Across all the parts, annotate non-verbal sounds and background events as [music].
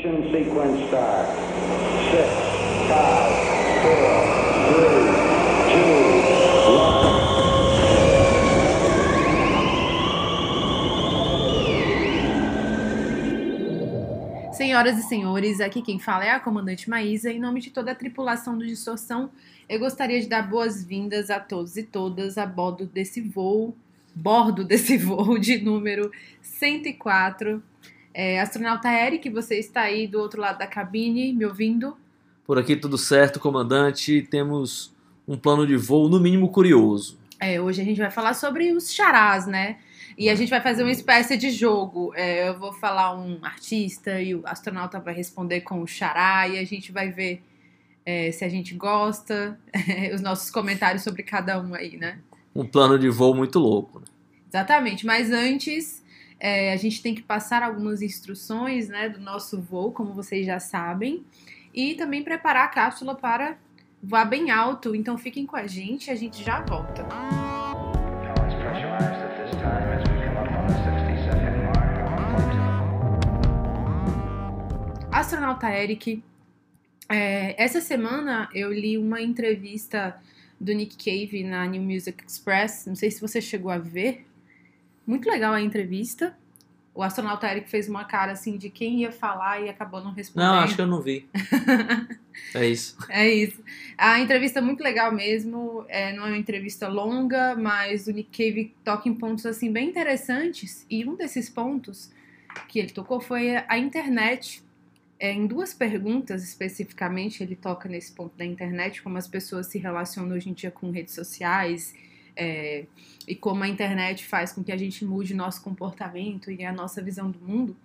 Ignition sequence start. Six, five, four, three, two, one. Senhoras e senhores, aqui quem fala é a comandante Maísa. Em nome de toda a tripulação do Distorção, eu gostaria de dar boas-vindas a todos e todas a bordo desse voo, bordo desse [laughs] voo de número 104. É, astronauta Eric, você está aí do outro lado da cabine, me ouvindo? Por aqui tudo certo, comandante. Temos um plano de voo, no mínimo, curioso. É, hoje a gente vai falar sobre os charás, né? E a gente vai fazer uma espécie de jogo. É, eu vou falar um artista e o astronauta vai responder com o chará e a gente vai ver é, se a gente gosta, [laughs] os nossos comentários sobre cada um aí, né? Um plano de voo muito louco. Né? Exatamente, mas antes é, a gente tem que passar algumas instruções né, do nosso voo, como vocês já sabem, e também preparar a cápsula para voar bem alto. Então fiquem com a gente, a gente já volta. Now it's pressurized at this time as we come up on the 60 second mark. 1.2. Astronauta Eric, é, essa semana eu li uma entrevista do Nick Cave na New Music Express. Não sei se você chegou a ver. Muito legal a entrevista. O astronauta Eric fez uma cara assim de quem ia falar e acabou não respondendo. Não, acho que eu não vi. [laughs] É isso. É isso. A entrevista é muito legal mesmo. É, não é uma entrevista longa, mas o Nick Cave toca em pontos assim bem interessantes. E um desses pontos que ele tocou foi a internet. É, em duas perguntas especificamente, ele toca nesse ponto da internet, como as pessoas se relacionam hoje em dia com redes sociais é, e como a internet faz com que a gente mude nosso comportamento e a nossa visão do mundo.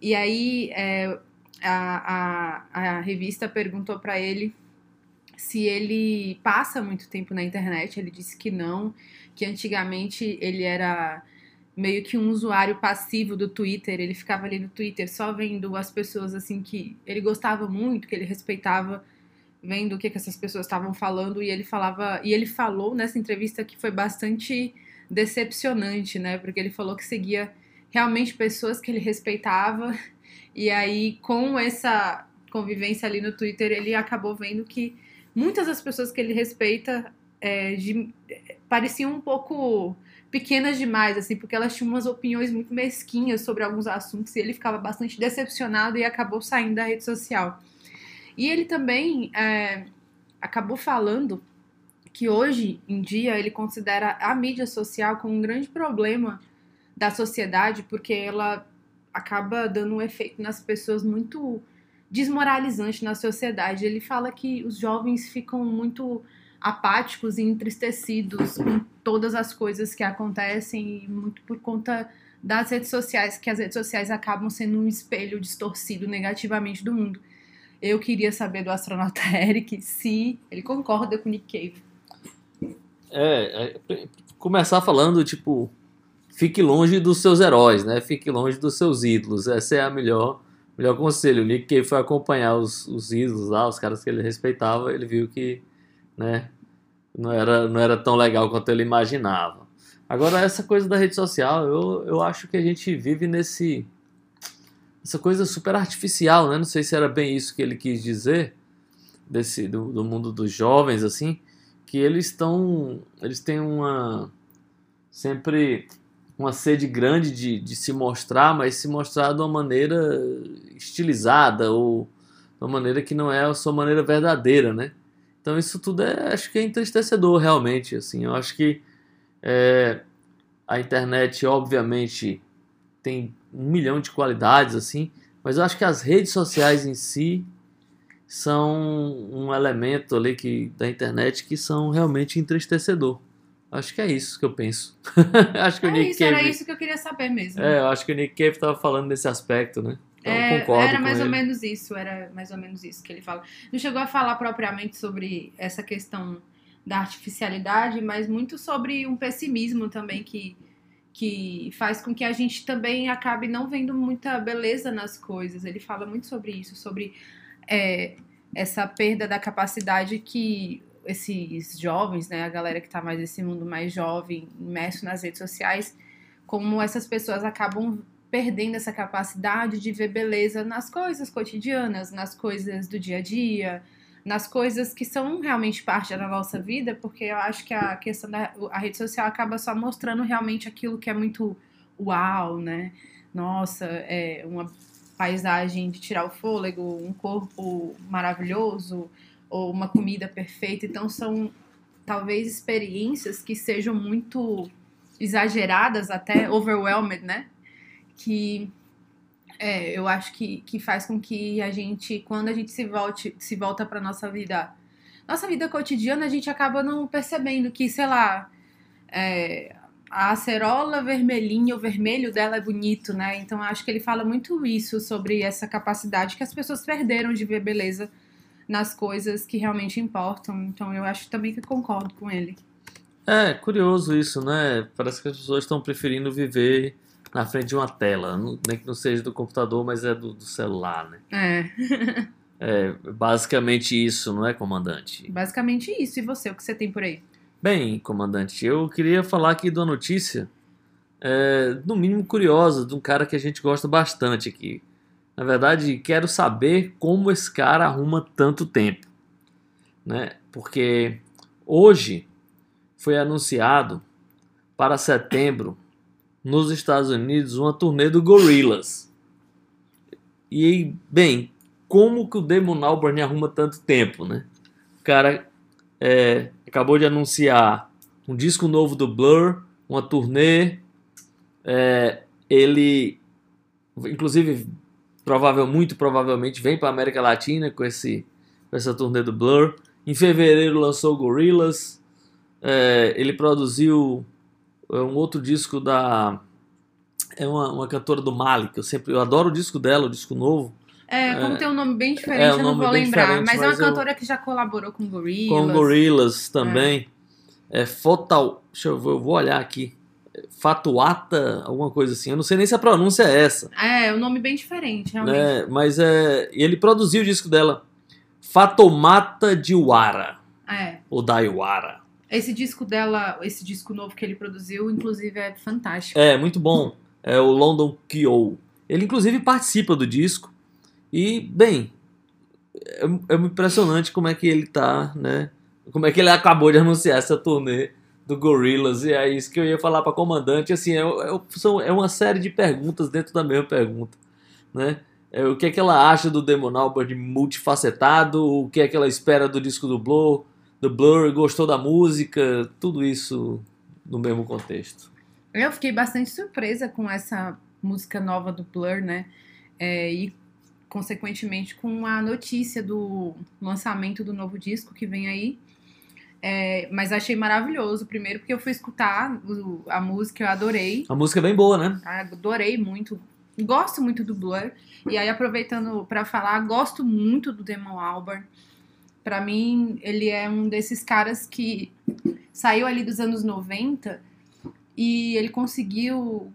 E aí é, a, a, a revista perguntou para ele se ele passa muito tempo na internet. Ele disse que não, que antigamente ele era meio que um usuário passivo do Twitter. Ele ficava ali no Twitter só vendo as pessoas assim que ele gostava muito, que ele respeitava, vendo o que, que essas pessoas estavam falando. E ele falava, e ele falou nessa entrevista que foi bastante decepcionante, né? Porque ele falou que seguia realmente pessoas que ele respeitava. [laughs] E aí, com essa convivência ali no Twitter, ele acabou vendo que muitas das pessoas que ele respeita é, de- pareciam um pouco pequenas demais, assim, porque elas tinham umas opiniões muito mesquinhas sobre alguns assuntos e ele ficava bastante decepcionado e acabou saindo da rede social. E ele também é, acabou falando que hoje em dia ele considera a mídia social como um grande problema da sociedade, porque ela acaba dando um efeito nas pessoas muito desmoralizante na sociedade. Ele fala que os jovens ficam muito apáticos e entristecidos com todas as coisas que acontecem muito por conta das redes sociais, que as redes sociais acabam sendo um espelho distorcido negativamente do mundo. Eu queria saber do astronauta [laughs] Eric se ele concorda com Nick Cave. É, é, começar falando, tipo, fique longe dos seus heróis, né? Fique longe dos seus ídolos. Essa é a melhor, melhor conselho. O Nick Cave foi acompanhar os, os ídolos lá, os caras que ele respeitava, ele viu que, né, não era, não era tão legal quanto ele imaginava. Agora, essa coisa da rede social, eu, eu acho que a gente vive nesse. Essa coisa super artificial, né? Não sei se era bem isso que ele quis dizer, desse, do, do mundo dos jovens, assim, que eles estão. Eles têm uma. Sempre uma sede grande de, de se mostrar, mas se mostrar de uma maneira estilizada ou de uma maneira que não é a sua maneira verdadeira, né? Então isso tudo é, acho que é entristecedor realmente, assim. Eu acho que é, a internet, obviamente, tem um milhão de qualidades, assim, mas eu acho que as redes sociais em si são um elemento ali que, da internet que são realmente entristecedor. Acho que é isso que eu penso. [laughs] acho que o É Nick isso, Cave. era isso que eu queria saber mesmo. É, eu acho que o Nick Cave estava falando nesse aspecto, né? Então É, eu concordo era mais ou ele. menos isso, era mais ou menos isso que ele fala. Não chegou a falar propriamente sobre essa questão da artificialidade, mas muito sobre um pessimismo também que, que faz com que a gente também acabe não vendo muita beleza nas coisas. Ele fala muito sobre isso, sobre é, essa perda da capacidade que esses jovens, né, a galera que tá mais nesse mundo mais jovem, imerso nas redes sociais, como essas pessoas acabam perdendo essa capacidade de ver beleza nas coisas cotidianas, nas coisas do dia a dia, nas coisas que são realmente parte da nossa vida, porque eu acho que a questão da a rede social acaba só mostrando realmente aquilo que é muito uau, né? Nossa, é uma paisagem de tirar o fôlego, um corpo maravilhoso ou uma comida perfeita. Então são talvez experiências que sejam muito exageradas, até overwhelmed, né? Que é, eu acho que, que faz com que a gente, quando a gente se volte, se volta para nossa vida, nossa vida cotidiana, a gente acaba não percebendo que, sei lá, é, a acerola vermelhinha, o vermelho dela é bonito, né? Então acho que ele fala muito isso sobre essa capacidade que as pessoas perderam de ver beleza nas coisas que realmente importam. Então eu acho também que concordo com ele. É, curioso isso, né? Parece que as pessoas estão preferindo viver na frente de uma tela. Não- Nem que não seja do computador, mas é do, do celular, né? É, [laughs] É basicamente isso, não é, comandante? basicamente isso. E você, o que você tem por aí? Bem, comandante, eu queria falar aqui de uma notícia, é, no mínimo curiosa, de um cara que a gente gosta bastante aqui. Na verdade, quero saber como esse cara arruma tanto tempo, né? Porque hoje foi anunciado para setembro nos Estados Unidos uma turnê do Gorillaz. E bem, como que o Damon Albarn arruma tanto tempo, né? O cara é, acabou de anunciar um disco novo do Blur, uma turnê. é, ele, inclusive, provável, muito provavelmente vem para América Latina com, esse, com essa turnê do Blur. Em fevereiro lançou Gorillaz. É, ele produziu é, um outro disco da é uma, uma cantora do Mali que eu sempre eu adoro o disco dela, o disco novo É, como É, tem um nome bem diferente, é, um eu não vou lembrar. diferente, Mas, é uma mas eu- cantora que já colaborou com Gorillaz. com Gorillaz também. É, Fotal, deixa eu eu vou olhar aqui. É, Fatuata, alguma coisa assim. Eu não sei nem se a pronúncia é essa, É, é um nome bem diferente, realmente. né? Mas é, ele produziu o disco dela, Fatomata Diwara É. ou Daiwara. Esse disco dela, esse disco novo que ele produziu, inclusive, é fantástico. É, muito bom. É o London Kyo. Ele, inclusive, participa do disco. E, bem, é, é impressionante como é que ele tá, né? Como é que ele acabou de anunciar essa turnê do Gorillaz. E é isso que eu ia falar para comandante. Assim, é, é, são, é uma série de perguntas dentro da mesma pergunta, né? É, o que é que ela acha do Damon Albarn multifacetado? O que é que ela espera do disco do Blur? Do Blur, gostou da música? Tudo isso no mesmo contexto. Eu fiquei bastante surpresa com essa música nova do Blur, né? É, e, consequentemente, com a notícia do lançamento do novo disco que vem aí. É, mas achei maravilhoso, primeiro porque eu fui escutar o- a música, eu adorei. A música é bem boa, né? tá? Adorei muito. Gosto muito do Blur. E aí, aproveitando pra falar, gosto muito do Damon Albarn. Pra mim, ele é um desses caras que saiu ali dos anos 90 e ele conseguiu,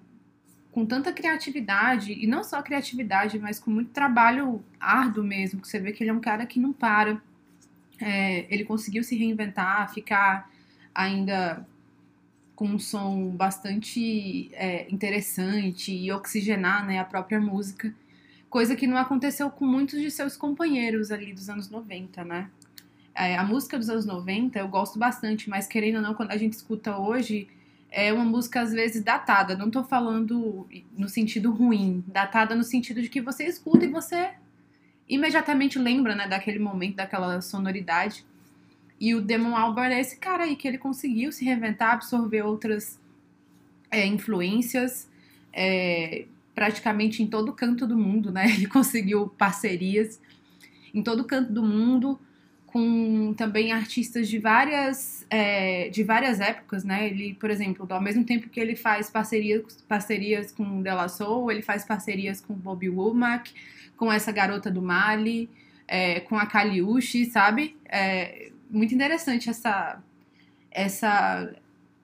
com tanta criatividade, e não só criatividade, mas com muito trabalho árduo mesmo, que você vê que ele é um cara que não para. É, ele conseguiu se reinventar, ficar ainda com um som bastante é, interessante e oxigenar né, a própria música. Coisa que não aconteceu com muitos de seus companheiros ali dos anos 90, né? É, a música dos anos 90 eu gosto bastante, mas querendo ou não, quando a gente escuta hoje, é uma música às vezes datada. Não tô falando no sentido ruim, datada no sentido de que você escuta e você imediatamente lembra né, daquele momento, daquela sonoridade. E o Damon Albarn é esse cara aí que ele conseguiu se reinventar, absorver outras é, influências, é, praticamente em todo canto do mundo, né? [laughs] Ele conseguiu parcerias em todo canto do mundo, com também artistas de várias, é, de várias épocas, né? Ele, por exemplo, ao mesmo tempo que ele faz parcerias, parcerias com Della Soul, ele faz parcerias com Bobby Womack, com essa garota do Mali, é, com a Kaliushi, sabe? É, muito interessante essa, essa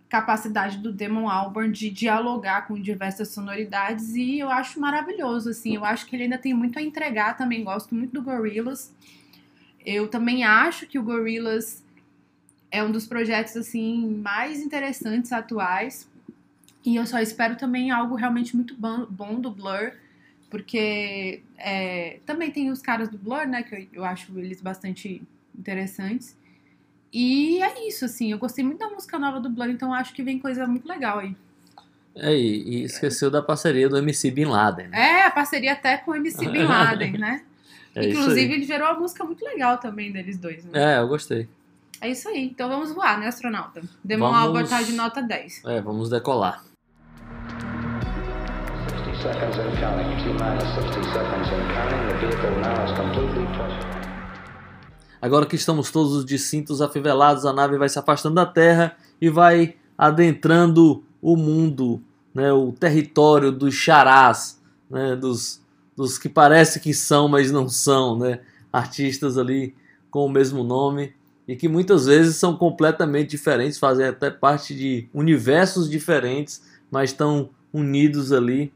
capacidade do Damon Albarn de dialogar com diversas sonoridades e eu acho maravilhoso, assim, eu acho que ele ainda tem muito a entregar, também gosto muito do Gorillaz. Eu também acho que o Gorillaz é um dos projetos, assim, mais interessantes atuais. E eu só espero também algo realmente muito bom, bom do Blur, porque é, também tem os caras do Blur, né, que eu, eu acho eles bastante interessantes. E é isso, assim, eu gostei muito da música nova do Blur, então acho que vem coisa muito legal aí. É, e, e esqueceu da parceria do MC Bin Laden. Né? É, a parceria até com o MC Bin [laughs] Laden, né? É Inclusive, ele gerou uma música muito legal também deles dois, né? É, eu gostei. É isso aí. Então vamos voar, né, astronauta? Demon Vamos- Albert tá de nota 10. É, vamos decolar. 60 seconds and counting. T minus 60 seconds and counting. The vehicle now is completely pressurized. Agora que estamos todos de cintos afivelados, a nave vai se afastando da Terra e vai adentrando o mundo, né, o território dos charás, né, dos, dos que parece que são, mas não são, né, artistas ali com o mesmo nome e que muitas vezes são completamente diferentes, fazem até parte de universos diferentes, mas estão unidos ali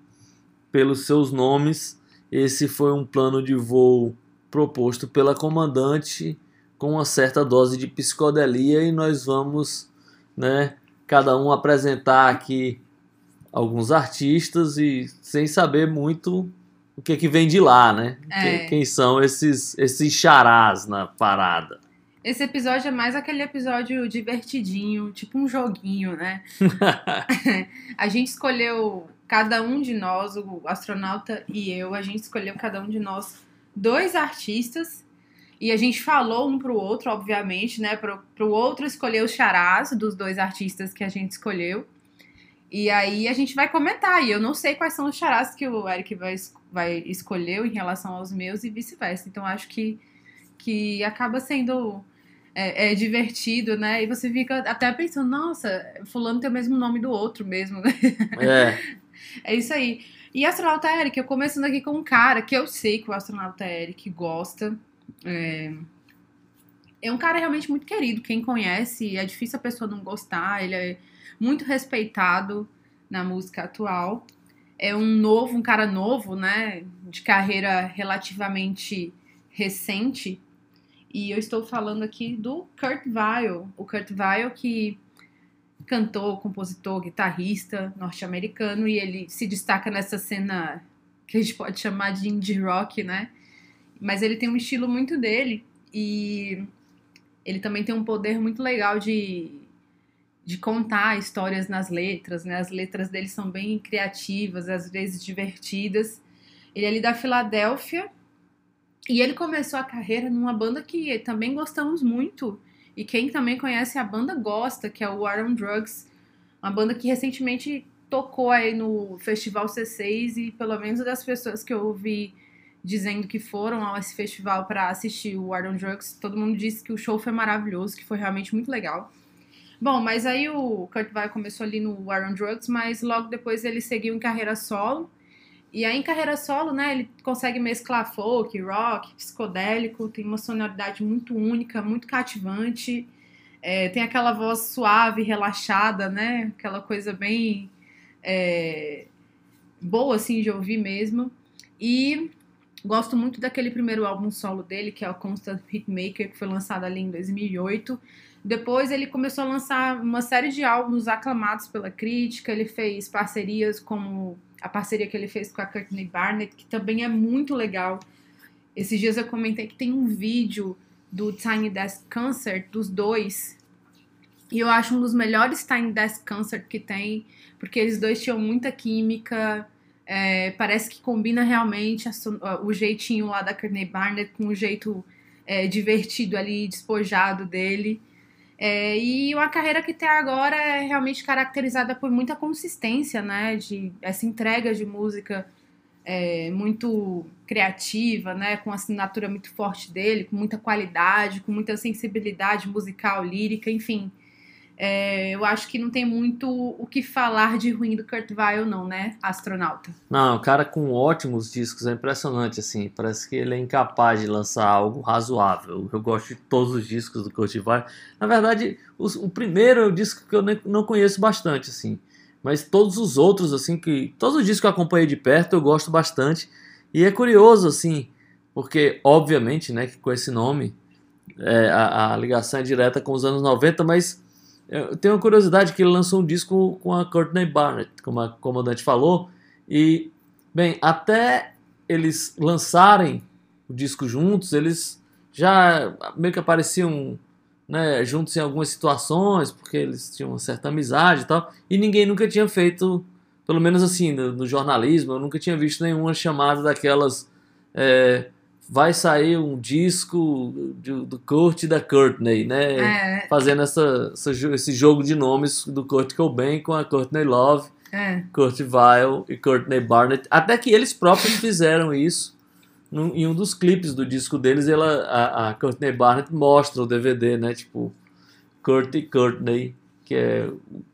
pelos seus nomes. Esse foi um plano de voo proposto pela comandante com uma certa dose de psicodelia e nós vamos, né, cada um apresentar aqui alguns artistas e sem saber muito o que que vem de lá, né? É. Quem, quem são esses esses charás na parada? Esse episódio é mais aquele episódio divertidinho, tipo um joguinho, né? [laughs] [laughs] a gente escolheu, cada um de nós, o astronauta e eu, a gente escolheu cada um de nós dois artistas e a gente falou um pro outro, obviamente, né? Pro, pro outro escolher os charás dos dois artistas que a gente escolheu. E aí a gente vai comentar. E eu não sei quais são os charás que o Eric vai, vai escolher em relação aos meus e vice-versa. Então acho que, que acaba sendo é, é divertido, né? E você fica até pensando, nossa, fulano tem o mesmo nome do outro mesmo, né? É, [laughs] É isso aí. E astronauta Eric, eu começando aqui com um cara que eu sei que o astronauta Eric gosta. É, é um cara realmente muito querido. Quem conhece, é difícil a pessoa não gostar. Ele é muito respeitado na música atual. É um novo, um cara novo, né? De carreira relativamente recente. E eu estou falando aqui do Kurt Weill. O Kurt Weill que cantor, compositor, guitarrista norte-americano e ele se destaca nessa cena que a gente pode chamar de indie rock, né? Mas ele tem um estilo muito dele e ele também tem um poder muito legal de, de contar histórias nas letras, né? As letras dele são bem criativas, às vezes divertidas. Ele é ali da Filadélfia e ele começou a carreira numa banda que também gostamos muito, e quem também conhece a banda gosta, que é o War on Drugs, uma banda que recentemente tocou aí no Festival C6 e pelo menos das pessoas que eu ouvi dizendo que foram a esse festival para assistir o War on Drugs, todo mundo disse que o show foi maravilhoso, que foi realmente muito legal. Bom, mas aí o Kurt Weill começou ali no War on Drugs, mas logo depois ele seguiu em carreira solo. E aí em carreira solo, né, ele consegue mesclar folk, rock, psicodélico, tem uma sonoridade muito única, muito cativante. É, tem aquela voz suave, relaxada, né? Aquela coisa bem é, boa, assim, de ouvir mesmo. E gosto muito daquele primeiro álbum solo dele, que é o Constant Hitmaker, que foi lançado ali em 2008. Depois ele começou a lançar uma série de álbuns aclamados pela crítica. Ele fez parcerias como a parceria que ele fez com a Courtney Barnett, que também é muito legal. Esses dias eu comentei que tem um vídeo do Tiny Desk Concert dos dois. E eu acho um dos melhores Tiny Desk Concert que tem, porque eles dois tinham muita química. é, parece que combina realmente a o jeitinho lá da Courtney Barnett com o jeito é, divertido ali, despojado dele. É, e uma carreira que até agora é realmente caracterizada por muita consistência, né? De essa entrega de música é, muito criativa, né? Com assinatura muito forte dele, com muita qualidade, com muita sensibilidade musical, lírica, enfim. É, eu acho que não tem muito o que falar de ruim do Kurt Weill, não, né? Astronauta. Não, o cara com ótimos discos, é impressionante, assim. Parece que ele é incapaz de lançar algo razoável. Eu gosto de todos os discos do Kurt Weill. Na verdade, os- o primeiro é o disco que eu não conheço bastante, assim. Mas todos os outros, assim, que. Todos os discos que eu acompanhei de perto eu gosto bastante. E é curioso, assim, porque, obviamente, né, que com esse nome, é, a, a ligação é direta com os anos 90, mas Eu tenho uma curiosidade que ele lançou um disco com a Courtney Barnett, como a comandante falou, e, bem, até eles lançarem o disco juntos, eles já meio que apareciam né, juntos em algumas situações, porque eles tinham uma certa amizade e tal, e ninguém nunca tinha feito, pelo menos assim, no, no jornalismo, eu nunca tinha visto nenhuma chamada daquelas. é, vai sair um disco do, do Kurt e da Courtney, né? É, Fazendo essa, essa esse jogo de nomes do Kurt Cobain com a Courtney Love, é. Kurt Vile e Courtney Barnett. Até que eles próprios [laughs] fizeram isso. num- em um dos clipes do disco deles, ela, a, a Courtney Barnett mostra o DVD, né? Tipo, Kurt e Courtney, que é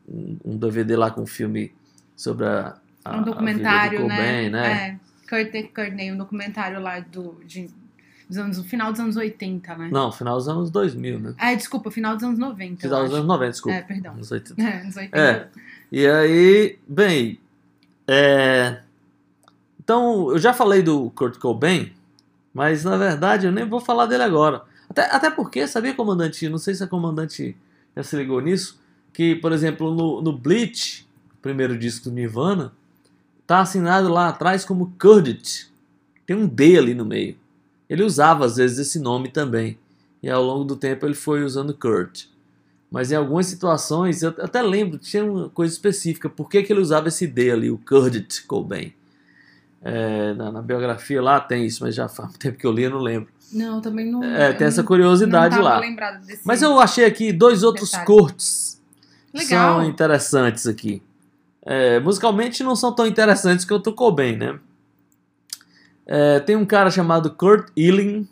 um, um DVD lá com um filme sobre a, a, um documentário, do Cobain, né? né? É. Courtney, Courtney, um documentário lá do, de, dos anos, final dos anos 80, né? Não, final dos anos 2000, né? Ah, desculpa, final dos anos 90. Final dos acho. anos 90, desculpa. É, perdão. Anos [laughs] 80. É, anos 80. É. E aí, bem, é... então eu já falei do Kurt Cobain, mas na verdade eu nem vou falar dele agora. Até, até porque, sabia, comandante? Não sei se a comandante já se ligou nisso, que, por exemplo, no, no Bleach, primeiro disco do Nirvana, tá assinado lá atrás como Kurt. Tem um D ali no meio. Ele usava às vezes esse nome também. E ao longo do tempo ele foi usando Kurt. Mas em algumas situações, eu até lembro, tinha uma coisa específica, por que, que ele usava esse D ali, o Kurt Cobain. É, na, na biografia lá tem isso, mas já [laughs] faz tempo que eu li, eu não lembro. Não, também não. É, tem essa curiosidade lá. Mas eu achei aqui dois outros Detalhe. Kurts Legal. são interessantes aqui. É, musicalmente não são tão interessantes quanto o Cobain, né? É, tem um cara chamado Kurt Elling,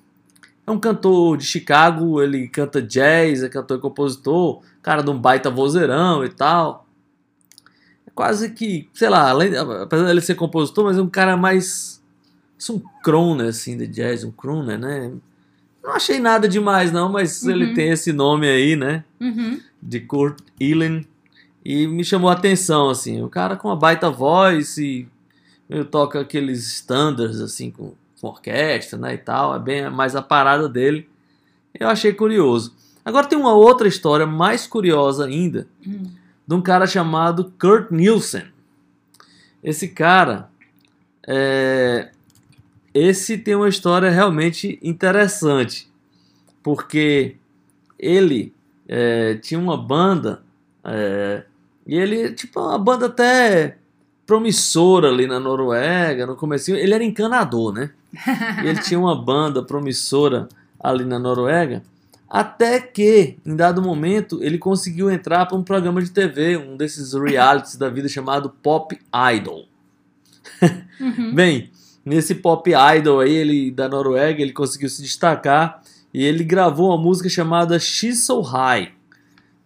é um cantor de Chicago, ele canta jazz, é cantor e compositor, cara de um baita vozeirão e tal. É quase que, sei lá, além, apesar dele ser compositor, mas é um cara mais. Um crooner, assim, de jazz, um crooner, né? Não achei nada demais, não, mas ele Uhum. tem esse nome aí, né? Uhum. de Kurt Elling e me chamou a atenção assim, o cara com uma baita voz e ele toca aqueles standards assim com, com orquestra, né, e tal, é bem mais a parada dele. Eu achei curioso. Agora tem uma outra história mais curiosa ainda, Hum. de um cara chamado Kurt Nielsen. Esse cara, é, esse tem uma história realmente interessante, porque ele é, tinha uma banda é, e ele tipo uma banda até promissora ali na Noruega no começo ele era encanador né? E ele tinha uma banda promissora ali na Noruega até que em dado momento ele conseguiu entrar para um programa de TV um desses realities da vida chamado Pop Idol. Uhum. [laughs] Bem, nesse pop idol aí, ele da Noruega, ele conseguiu se destacar e ele gravou uma música chamada She's So High,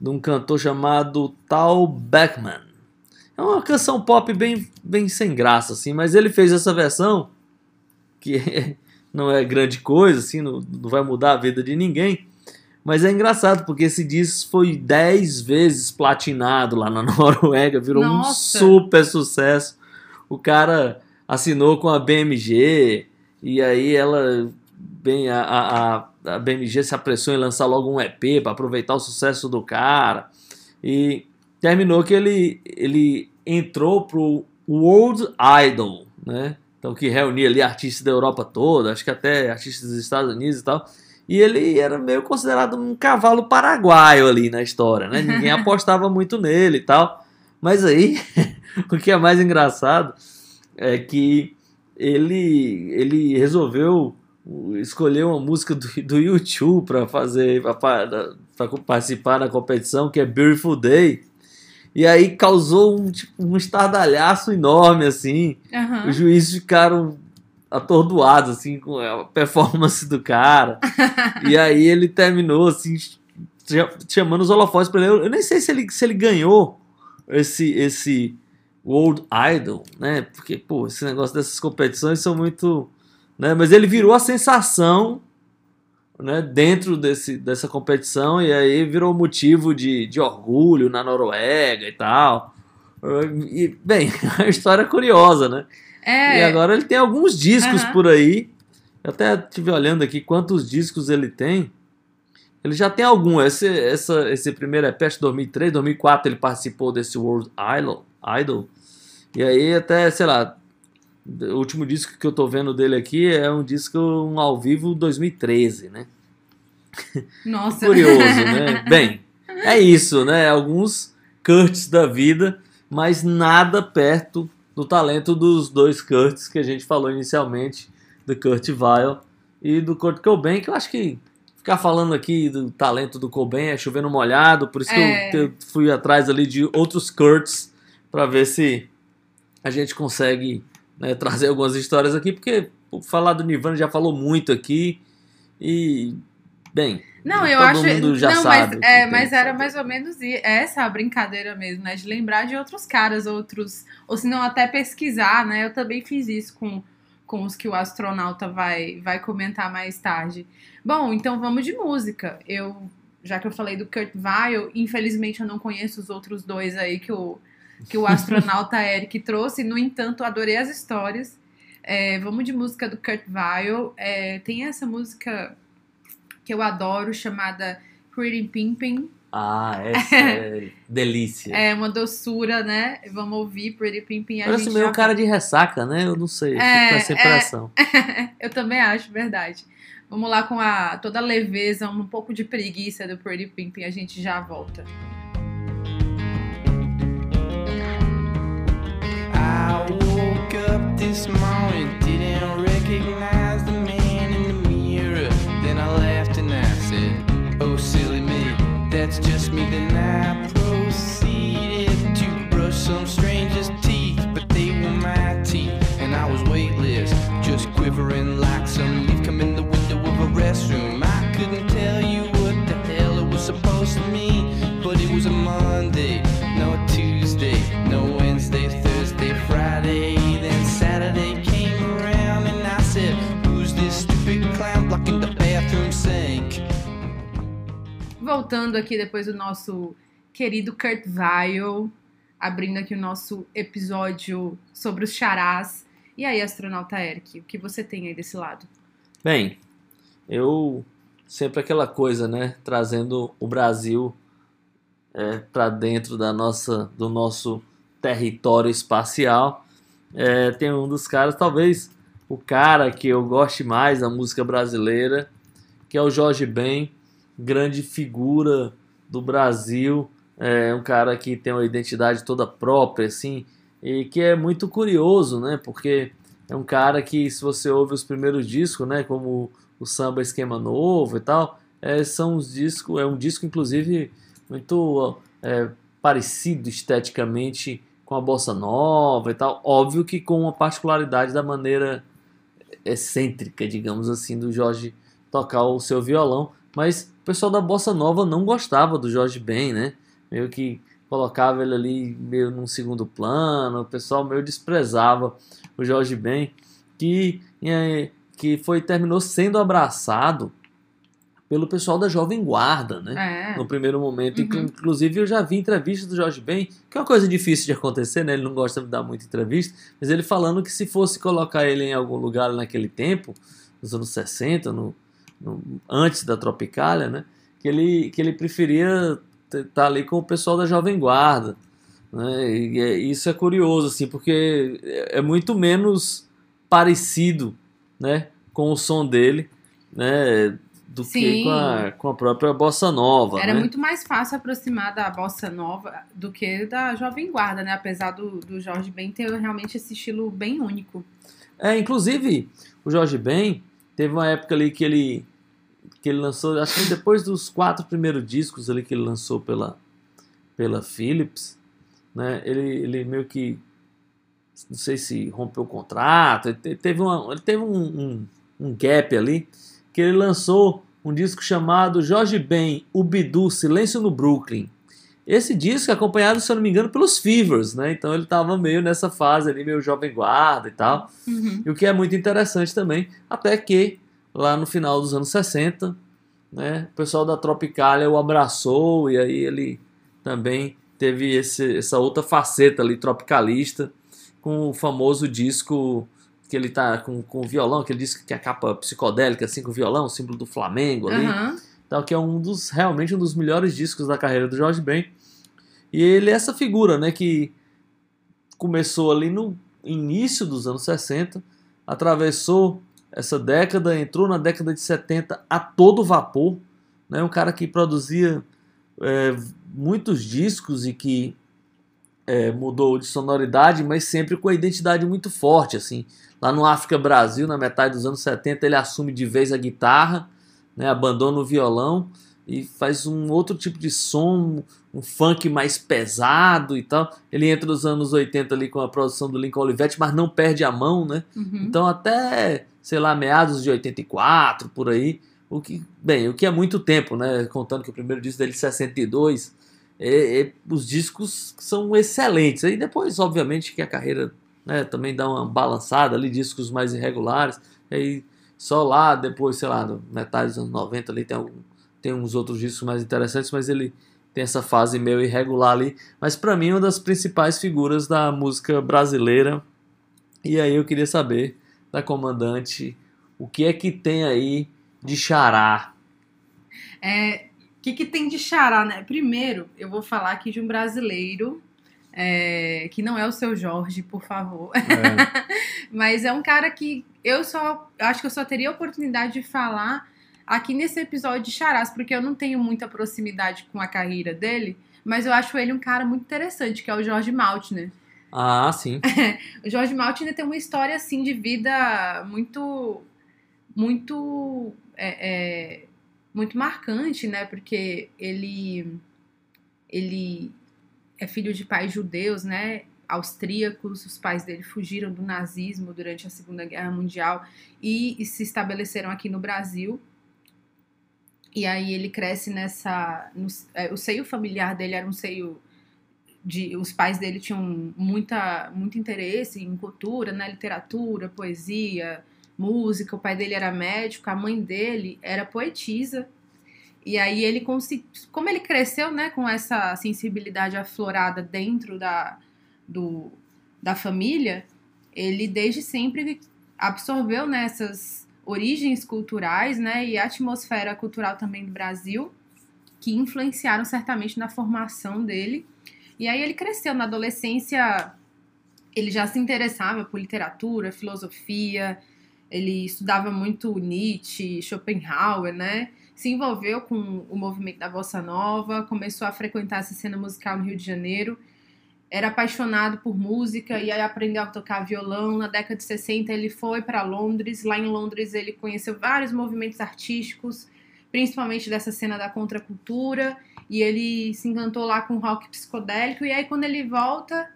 de um cantor chamado Tal Beckman. É uma canção pop bem, bem sem graça, assim, mas ele fez essa versão, que [laughs] não é grande coisa, assim, não, não vai mudar a vida de ninguém. Mas é engraçado, porque esse disco foi 10 vezes platinado lá na [laughs] Noruega, virou Nossa. um super sucesso. O cara assinou com a BMG, e aí ela, bem, a, a, a BMG se apressou em lançar logo um EP para aproveitar o sucesso do cara. E terminou que ele, ele entrou pro World Idol, né? Então que reunia ali artistas da Europa toda, acho que até artistas dos Estados Unidos e tal. E ele era meio considerado um cavalo paraguaio ali na história, né? Ninguém [laughs] apostava muito nele e tal. Mas aí, [laughs] o que é mais engraçado é que ele, ele resolveu escolher uma música do, do YouTube para fazer para participar da competição, que é Beautiful Day. E aí causou um, tipo, um estardalhaço enorme, assim. Aham. Os juízes ficaram atordoados, assim, com a performance do cara. [laughs] e aí ele terminou, assim, cha- chamando os holofotes pra ele. Eu eu nem sei se ele, se ele ganhou esse, esse World Idol, né? Porque, pô, esse negócio dessas competições são muito... Né? Mas ele virou a sensação né, dentro desse, dessa competição e aí virou motivo de, de orgulho na Noruega e tal. E, bem, [laughs] é uma história curiosa, né? É, E agora ele tem alguns discos Aham. por aí. Eu até estive olhando aqui quantos discos ele tem. Ele já tem algum. Esse, essa, esse primeiro EP, acho que 2003, 2004, ele participou desse World Idol. Idol. E aí, até, sei lá, o último disco que eu tô vendo dele aqui é um disco um ao vivo 2013, né? Nossa. Curioso, né? [laughs] Bem, é isso, né? Alguns Kurt's da vida, mas nada perto do talento dos dois Kurt's que a gente falou inicialmente, do Kurt Weill e do Kurt Cobain, que eu acho que ficar falando aqui do talento do Cobain é chovendo molhado, por isso É. que eu, eu fui atrás ali de outros Kurt's para ver se a gente consegue né, trazer algumas histórias aqui, porque falar do Nirvana já falou muito aqui e bem, Não, eu todo acho. mundo já não, sabe mas, o que é, mas era mais ou menos essa a brincadeira mesmo, né? De lembrar de outros caras, outros. Ou se não, até pesquisar, né? Eu também fiz isso com, com os que o astronauta vai, vai comentar mais tarde. Bom, então vamos de música. Eu. Já que eu falei do Kurt Weill, infelizmente eu não conheço os outros dois aí que o, que o astronauta [laughs] Eric trouxe. No entanto, adorei as histórias. É, vamos de música do Kurt Weill. É, tem essa música que eu adoro, chamada Pretty Pimpin'. Ah, [laughs] essa é delícia. É uma doçura, né? Vamos ouvir Pretty Pimpin'. Parece meio já cara de ressaca, né? Eu não sei, É, com essa é. [laughs] Eu também acho, verdade. Vamos lá com a toda a leveza, um pouco de preguiça do Pretty Pimpin'. A gente já volta. I this morning, didn't recognize the man in the mirror. Then I laughed and I said, Oh, silly me, that's just me. Then I proceeded to brush some stranger's teeth, but they were my teeth, and I was weightless, just quivering like some leaf come in the window of a restroom. Voltando aqui depois do nosso querido Kurt Weill, abrindo aqui o nosso episódio sobre os charás. E aí, astronauta Eric, o que você tem aí desse lado? Bem, eu sempre aquela coisa, né? Trazendo o Brasil é, para dentro da nossa, do nosso território espacial. É, tem um dos caras, talvez o cara que eu goste mais da música brasileira, que é o Jorge Ben, grande figura do Brasil, é um cara que tem uma identidade toda própria, assim, e que é muito curioso, né? Porque é um cara que, se você ouve os primeiros discos, né? Como o Samba Esquema Novo e tal, é, são os discos, é um disco, inclusive, muito é, parecido esteticamente com a bossa nova e tal. Óbvio que com uma particularidade da maneira excêntrica, digamos assim, do Jorge tocar o seu violão. Mas pessoal da bossa nova não gostava do Jorge Ben, né? Meio que colocava ele ali meio num segundo plano, o pessoal meio desprezava o Jorge Ben, que, é, que foi terminou sendo abraçado pelo pessoal da Jovem Guarda, né? É. no primeiro momento. Uhum. Inclu- Inclusive, eu já vi entrevistas do Jorge Ben, que é uma coisa difícil de acontecer, né? Ele não gosta de dar muita entrevista, mas ele falando que se fosse colocar ele em algum lugar naquele tempo, nos anos 60, no, no- antes da Tropicália, né? Que ele, que ele preferia estar ali com o pessoal da Jovem Guarda. Né? E é- isso é curioso, assim, porque é é muito menos parecido né? com o som dele, né? Do que Sim. com a, com a própria bossa nova. Era né? muito mais fácil aproximar da bossa nova do que da Jovem Guarda, né? Apesar do, do Jorge Ben ter realmente esse estilo bem único. É, inclusive, o Jorge Ben teve uma época ali que ele que ele lançou, acho que depois dos quatro primeiros discos ali que ele lançou pela pela Philips, né? Ele, ele meio que não sei se rompeu o contrato, ele te- teve uma, ele teve um, um, um gap ali que ele lançou um disco chamado Jorge Ben, o Bidu, Silêncio no Brooklyn. Esse disco é acompanhado, se eu não me engano, pelos Fevers, né? Então ele tava meio nessa fase ali, meio jovem guarda e tal. Uhum. E o que é muito interessante também, até que lá no final dos anos 60, né, o pessoal da Tropicália o abraçou e aí ele também teve esse, essa outra faceta ali tropicalista com o famoso disco que ele tá com, com o violão, aquele disco que é a capa psicodélica assim com o violão, o símbolo do Flamengo ali. Aham. Tal, que é um dos realmente um dos melhores discos da carreira do Jorge Ben. E ele é essa figura, né, que começou ali no início dos anos 60, atravessou essa década, entrou na década de 70 a todo vapor, né, um cara que produzia é, muitos discos e que é, mudou de sonoridade, mas sempre com a identidade muito forte, assim. Lá no África Brasil, na metade dos anos 70, ele assume de vez a guitarra, né, abandona o violão e faz um outro tipo de som, um funk mais pesado e tal. Ele entra nos anos 80 ali com a produção do Lincoln Olivetti, mas não perde a mão, né? Uhum. Então até, sei lá, meados de 84, por aí, o que, bem, o que é muito tempo, né? Contando que o primeiro disco dele é 62, é, é, os discos são excelentes. Aí depois, obviamente, que a carreira né, também dá uma balançada ali, discos mais irregulares. Aí só lá, depois, sei lá, metade dos anos 90 ali tem, algum, tem uns outros discos mais interessantes, mas ele tem essa fase meio irregular ali. Mas para mim é uma das principais figuras da música brasileira. E aí eu queria saber da comandante o que é que tem aí de xará. É, o que, que tem de xará, né? Primeiro, eu vou falar aqui de um brasileiro, é, que não é o seu Jorge, por favor. [laughs] Mas é um cara que eu só. Eu acho que eu só teria a oportunidade de falar aqui nesse episódio de Charás, porque eu não tenho muita proximidade com a carreira dele. Mas eu acho ele um cara muito interessante, que é o Jorge Maltner. Ah, sim. [laughs] O Jorge Maltner tem uma história assim de vida muito, muito, é, é, muito marcante, né? Porque ele, ele é filho de pais judeus, né? Austríacos, os pais dele fugiram do nazismo durante a Segunda Guerra Mundial e, e se estabeleceram aqui no Brasil. E aí ele cresce nessa, no- é, o seio familiar dele era um seio de, os pais dele tinham muita, muito interesse em cultura, né, literatura, poesia, música. O pai dele era médico, a mãe dele era poetisa. E aí ele consegui, como ele cresceu, né, com essa sensibilidade aflorada dentro da, do, da família, ele desde sempre absorveu nessas origens culturais, né, e a atmosfera cultural também do Brasil, que influenciaram certamente na formação dele. E aí ele cresceu na adolescência, ele já se interessava por literatura, filosofia, ele estudava muito Nietzsche, Schopenhauer, né? Se envolveu com o movimento da bossa nova, começou a frequentar essa cena musical no Rio de Janeiro. Era apaixonado por música e aí aprendeu a tocar violão. Na década de 60 ele foi para Londres. Lá em Londres ele conheceu vários movimentos artísticos, principalmente dessa cena da contracultura e ele se encantou lá com rock psicodélico. E aí, quando ele volta,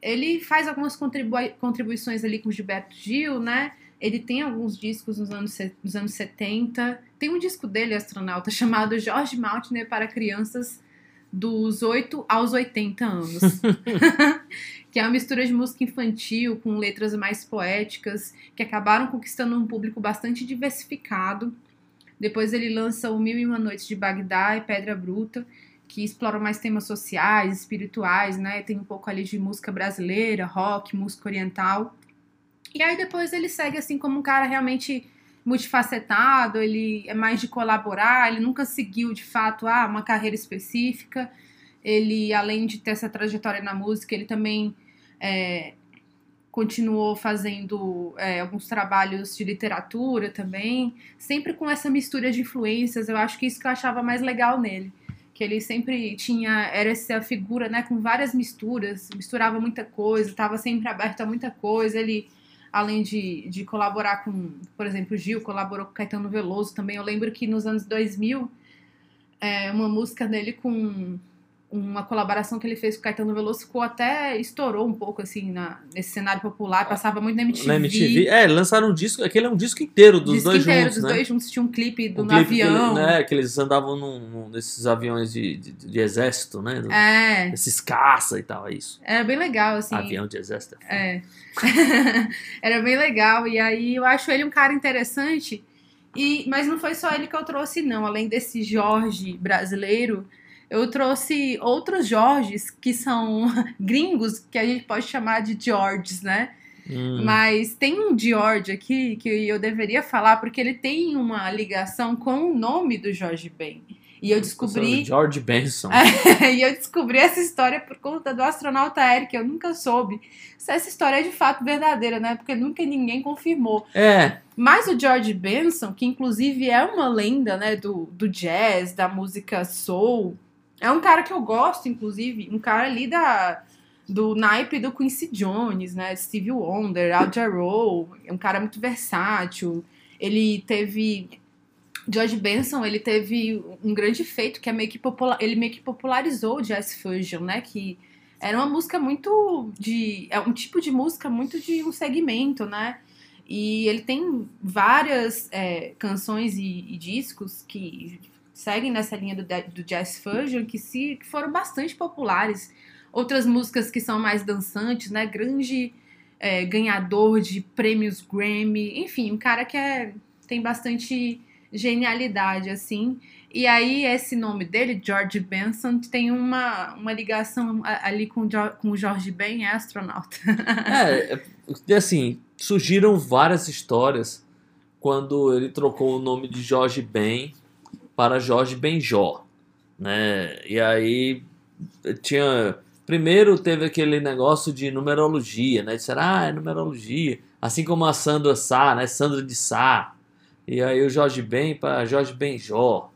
ele faz algumas contribui contribuições ali com Gilberto Gil, né? Ele tem alguns discos nos anos, nos anos 70. Tem um disco dele, astronauta, [laughs] chamado Jorge Maltner para crianças dos 8 aos 80 anos. [laughs] que é uma mistura de música infantil com letras mais poéticas, que acabaram conquistando um público bastante diversificado. Depois ele lança o Mil e Uma Noites de Bagdá e Pedra Bruta, que exploram mais temas sociais, espirituais, né? Tem um pouco ali de música brasileira, rock, música oriental. E aí depois ele segue assim como um cara realmente multifacetado, ele é mais de colaborar, ele nunca seguiu de fato ah, uma carreira específica. Ele, além de ter essa trajetória na música, ele também é, continuou fazendo é, alguns trabalhos de literatura também, sempre com essa mistura de influências. Eu acho que isso que eu achava mais legal nele. Que ele sempre tinha, era essa figura, né, com várias misturas, misturava muita coisa, estava sempre aberto a muita coisa. Ele, além de, de colaborar com, por exemplo, Gil colaborou com Caetano Veloso também. Eu lembro que nos anos 2000, é, uma música dele com uma colaboração que ele fez com Caetano Veloso ficou até estourou um pouco assim na, nesse cenário popular, passava muito na MTV. Na MTV. É, lançaram um disco, aquele é um disco inteiro dos disco dois inteiro, juntos, dos né? dois juntos tinha um clipe do Um clipe que avião. né, que eles andavam num, num desses aviões de, de, de exército, né? É, Esses caça e tal, é isso. era bem legal assim. Avião de exército. É. [laughs] Era bem legal. E aí eu acho ele um cara interessante. E, mas não foi só ele que eu trouxe, não. Além desse Jorge brasileiro, eu trouxe outros Jorges que são [laughs] gringos, que a gente pode chamar de Georges, né? Hum. Mas tem um George aqui que eu deveria falar, porque ele tem uma ligação com o nome do Jorge Ben. E eu descobri. George Benson. [laughs] e eu descobri essa história por conta do astronauta que eu nunca soube se essa história é de fato verdadeira, né? Porque nunca ninguém confirmou. É, Mas o George Benson, que inclusive é uma lenda, né, do, do jazz, da música soul, é um cara que eu gosto, inclusive, um cara ali da, do naipe do Quincy Jones, né, Stevie Wonder, Al Jarreau, é um cara muito versátil. Ele teve George Benson, ele teve um grande feito que é meio que popula- ele meio que popularizou o jazz fusion, né, que era uma música muito de é um tipo de música muito de um segmento, né? E ele tem várias é, canções e, e discos que seguem nessa linha do, do jazz fusion que se que foram bastante populares. Outras músicas que são mais dançantes, né? Grande é, ganhador de prêmios Grammy, enfim, um cara que é, tem bastante genialidade, assim. E aí, esse nome dele, George Benson, tem uma, uma ligação ali com, com o George Ben, é astronauta. é, é, assim, surgiram várias histórias quando ele trocou o nome de Jorge Ben para Jorge Benjó, né? E aí tinha primeiro teve aquele negócio de numerologia, né? Disseram, ah, é numerologia, assim como a Sandra Sá, né? Sandra de Sá. E aí o Jorge Ben para Jorge Benjó.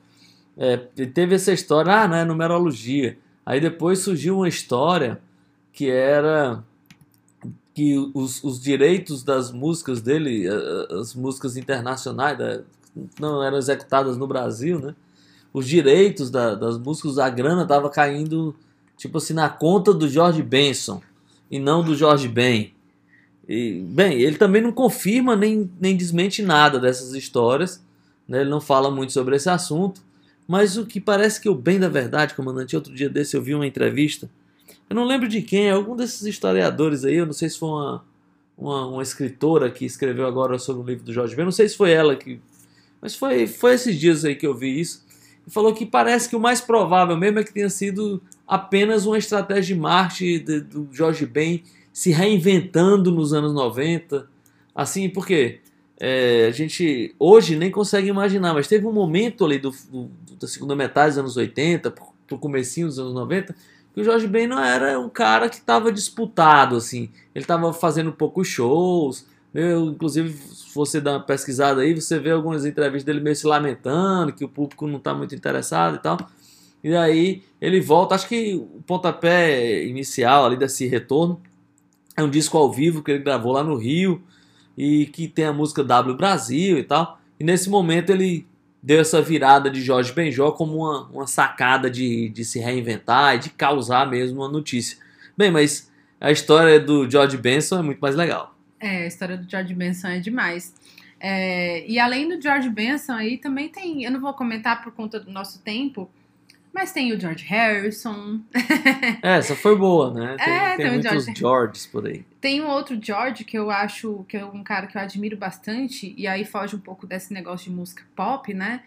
É, teve essa história, ah, não é numerologia. Aí depois surgiu uma história que era que os, os direitos das músicas dele, as músicas internacionais, da- não eram executadas no Brasil, né? Os direitos da- das músicas, a grana tava caindo, tipo assim, na conta do George Benson e não do George Ben. E, bem, ele também não confirma nem, nem desmente nada dessas histórias, né? Ele não fala muito sobre esse assunto, mas o que parece que o bem da verdade, comandante, outro dia desse eu vi uma entrevista eu não lembro de quem, é algum desses historiadores aí, eu não sei se foi uma, uma, uma escritora que escreveu agora sobre o livro do Jorge Ben, não sei se foi ela que. Mas foi, foi esses dias aí que eu vi isso. E falou que parece que o mais provável mesmo é que tenha sido apenas uma estratégia de marketing de- do Jorge Ben se reinventando nos anos 90. Assim, porque é, a gente hoje nem consegue imaginar, mas teve um momento ali do, do- da segunda metade dos anos 80, pro, comecinho dos anos 90, que o Jorge Ben não era um cara que estava disputado, assim. Ele estava fazendo poucos shows. Eu, inclusive, se você dar uma pesquisada aí, você vê algumas entrevistas dele meio se lamentando, que o público não está muito interessado e tal. E aí ele volta, acho que o pontapé inicial ali desse retorno é um disco ao vivo que ele gravou lá no Rio e que tem a música W Brasil e tal. E nesse momento ele deu essa virada de Jorge Benjó como uma, uma sacada de, de se reinventar e de causar mesmo uma notícia. Bem, mas a história do George Benson é muito mais legal. É, a história do George Benson é demais. É, e além do George Benson aí também tem, eu não vou comentar por conta do nosso tempo, mas tem o George Harrison, [laughs] É, essa foi boa, né? Tem, É, tem tem muitos George. Georges por aí. Tem um outro George que eu acho que é um cara que eu admiro bastante, e aí foge um pouco desse negócio de música pop, né?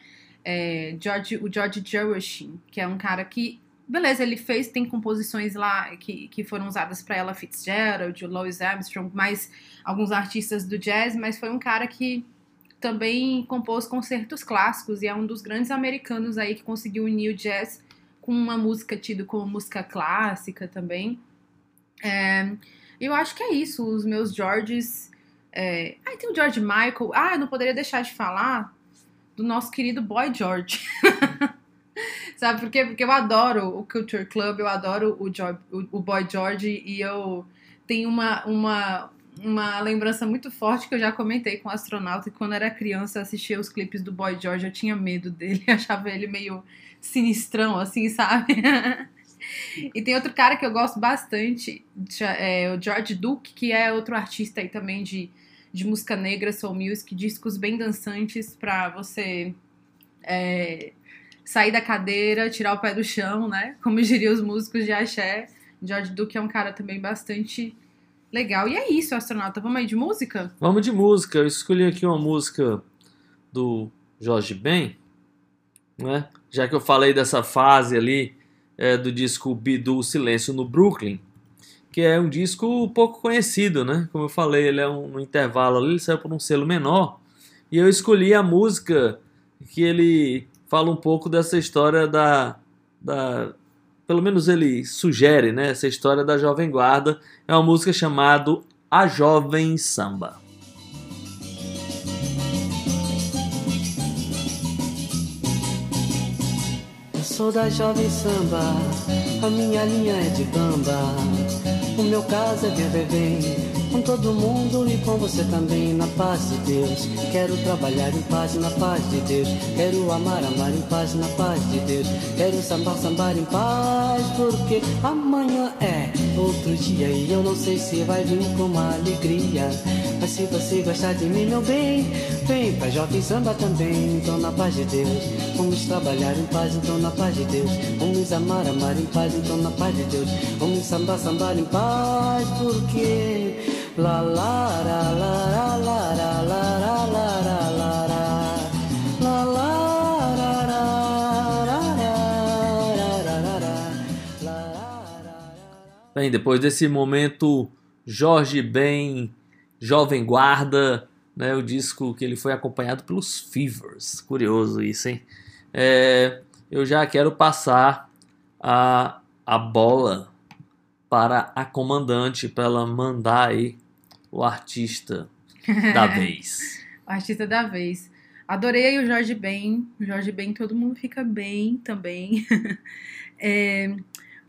É, George, o George Gershwin, que é um cara que, beleza, ele fez, tem composições lá que, que foram usadas para ela Fitzgerald, o Louis Armstrong, mais alguns artistas do jazz, mas foi um cara que também compôs concertos clássicos e é um dos grandes americanos aí que conseguiu unir o jazz com uma música tido como música clássica também. É, eu acho que é isso, os meus Georges. É... Ah, tem o George Michael. Ah, eu não poderia deixar de falar do nosso querido Boy George. [laughs] [laughs] Sabe por quê? Porque eu adoro o Culture Club, eu adoro o, o, Boy George e eu tenho uma, uma, uma lembrança muito forte que eu já comentei com o astronauta que quando era criança eu assistia os clipes do Boy George, eu tinha medo dele, [laughs] achava ele meio sinistrão, assim, sabe? [laughs] E tem outro cara que eu gosto bastante, é o George Duke, que é outro artista aí também de, de música negra, soul music, discos bem dançantes pra você é, sair da cadeira, tirar o pé do chão, né? Como diriam os músicos de axé. George Duke é um cara também bastante legal. E é isso, astronauta. Vamos aí de música? Vamos de música. Eu escolhi aqui uma música do Jorge Ben, né? Já que eu falei dessa fase ali é, do disco Bidu Silêncio no Brooklyn. que é um disco pouco conhecido, né? Como eu falei, ele é um, no intervalo ali, ele saiu por um selo menor. E eu escolhi a música que ele fala um pouco dessa história da, da pelo menos ele sugere, né, essa história da Jovem Guarda. É uma música chamada A Jovem Samba. Eu sou da jovem samba, a minha linha é de bamba. O meu caso é viver bem, com todo mundo e com você também, na paz de Deus. Quero trabalhar em paz, na paz de Deus. Quero amar, amar em paz, na paz de Deus. Quero sambar, sambar em paz, porque amanhã é outro dia e eu não sei se vai vir com uma alegria. Mas se você gostar de mim, meu bem, vem pra jovem samba também. Então, na paz de Deus, vamos trabalhar em paz, então, na paz de Deus. Vamos amar, amar em paz, então, na paz de Deus. Vamos sambar, sambar em paz, porque. Bem, depois desse momento, Jorge bem Jovem Guarda, né, o disco que ele foi acompanhado pelos Fevers. Curioso isso, hein? É, eu já quero passar a, a bola para a comandante, para ela mandar aí o artista da [laughs] vez. O artista da vez. Adorei aí o Jorge Ben. O Jorge Ben, todo mundo fica bem também. [laughs] É,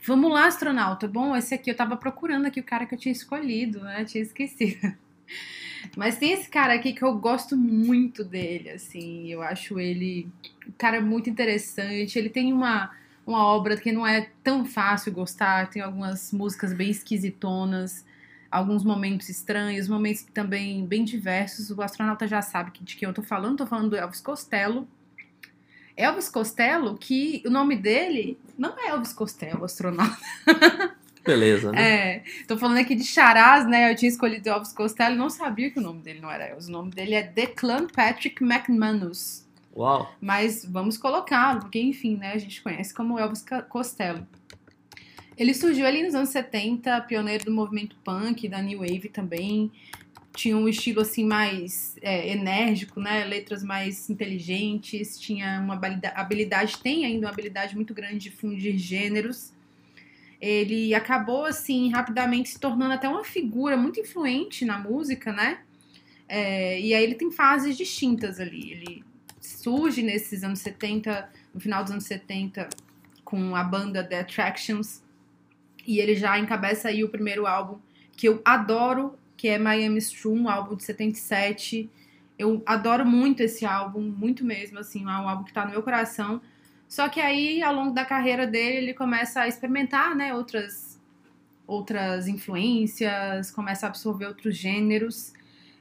vamos lá, astronauta. Bom, esse aqui eu tava procurando aqui o cara que eu tinha escolhido, né? Tinha esquecido. [laughs] Mas tem esse cara aqui que eu gosto muito dele, assim. Eu acho ele um cara muito interessante. Ele tem uma, uma obra que não é tão fácil gostar. Tem algumas músicas bem esquisitonas, alguns momentos estranhos, momentos também bem diversos. O astronauta já sabe de quem eu tô falando. Tô falando do Elvis Costello. Elvis Costello, que o nome dele não é Elvis Costello, astronauta. [laughs] Beleza, né? É, tô falando aqui de Charás, né? Eu tinha escolhido Elvis Costello e não sabia que o nome dele não era Elvis. O nome dele é Declan Patrick McManus. Uau. Mas vamos colocá-lo, porque enfim, né? A gente conhece como Elvis Costello. Ele surgiu ali nos anos 70, pioneiro do movimento punk, da New Wave também. Tinha um estilo assim mais é, enérgico, né? Letras mais inteligentes, tinha uma habilida- habilidade, tem ainda uma habilidade muito grande de fundir gêneros. Ele acabou assim rapidamente se tornando até uma figura muito influente na música, né? É, e aí ele tem fases distintas ali. Ele surge nesses anos 70, no final dos anos 70, com a banda The Attractions. E ele já encabeça aí o primeiro álbum que eu adoro, que é Miami Strum, um álbum de 77. Eu adoro muito esse álbum, muito mesmo, assim, é um álbum que tá no meu coração. Só que aí, ao longo da carreira dele, ele começa a experimentar, né, outras, outras influências, começa a absorver outros gêneros.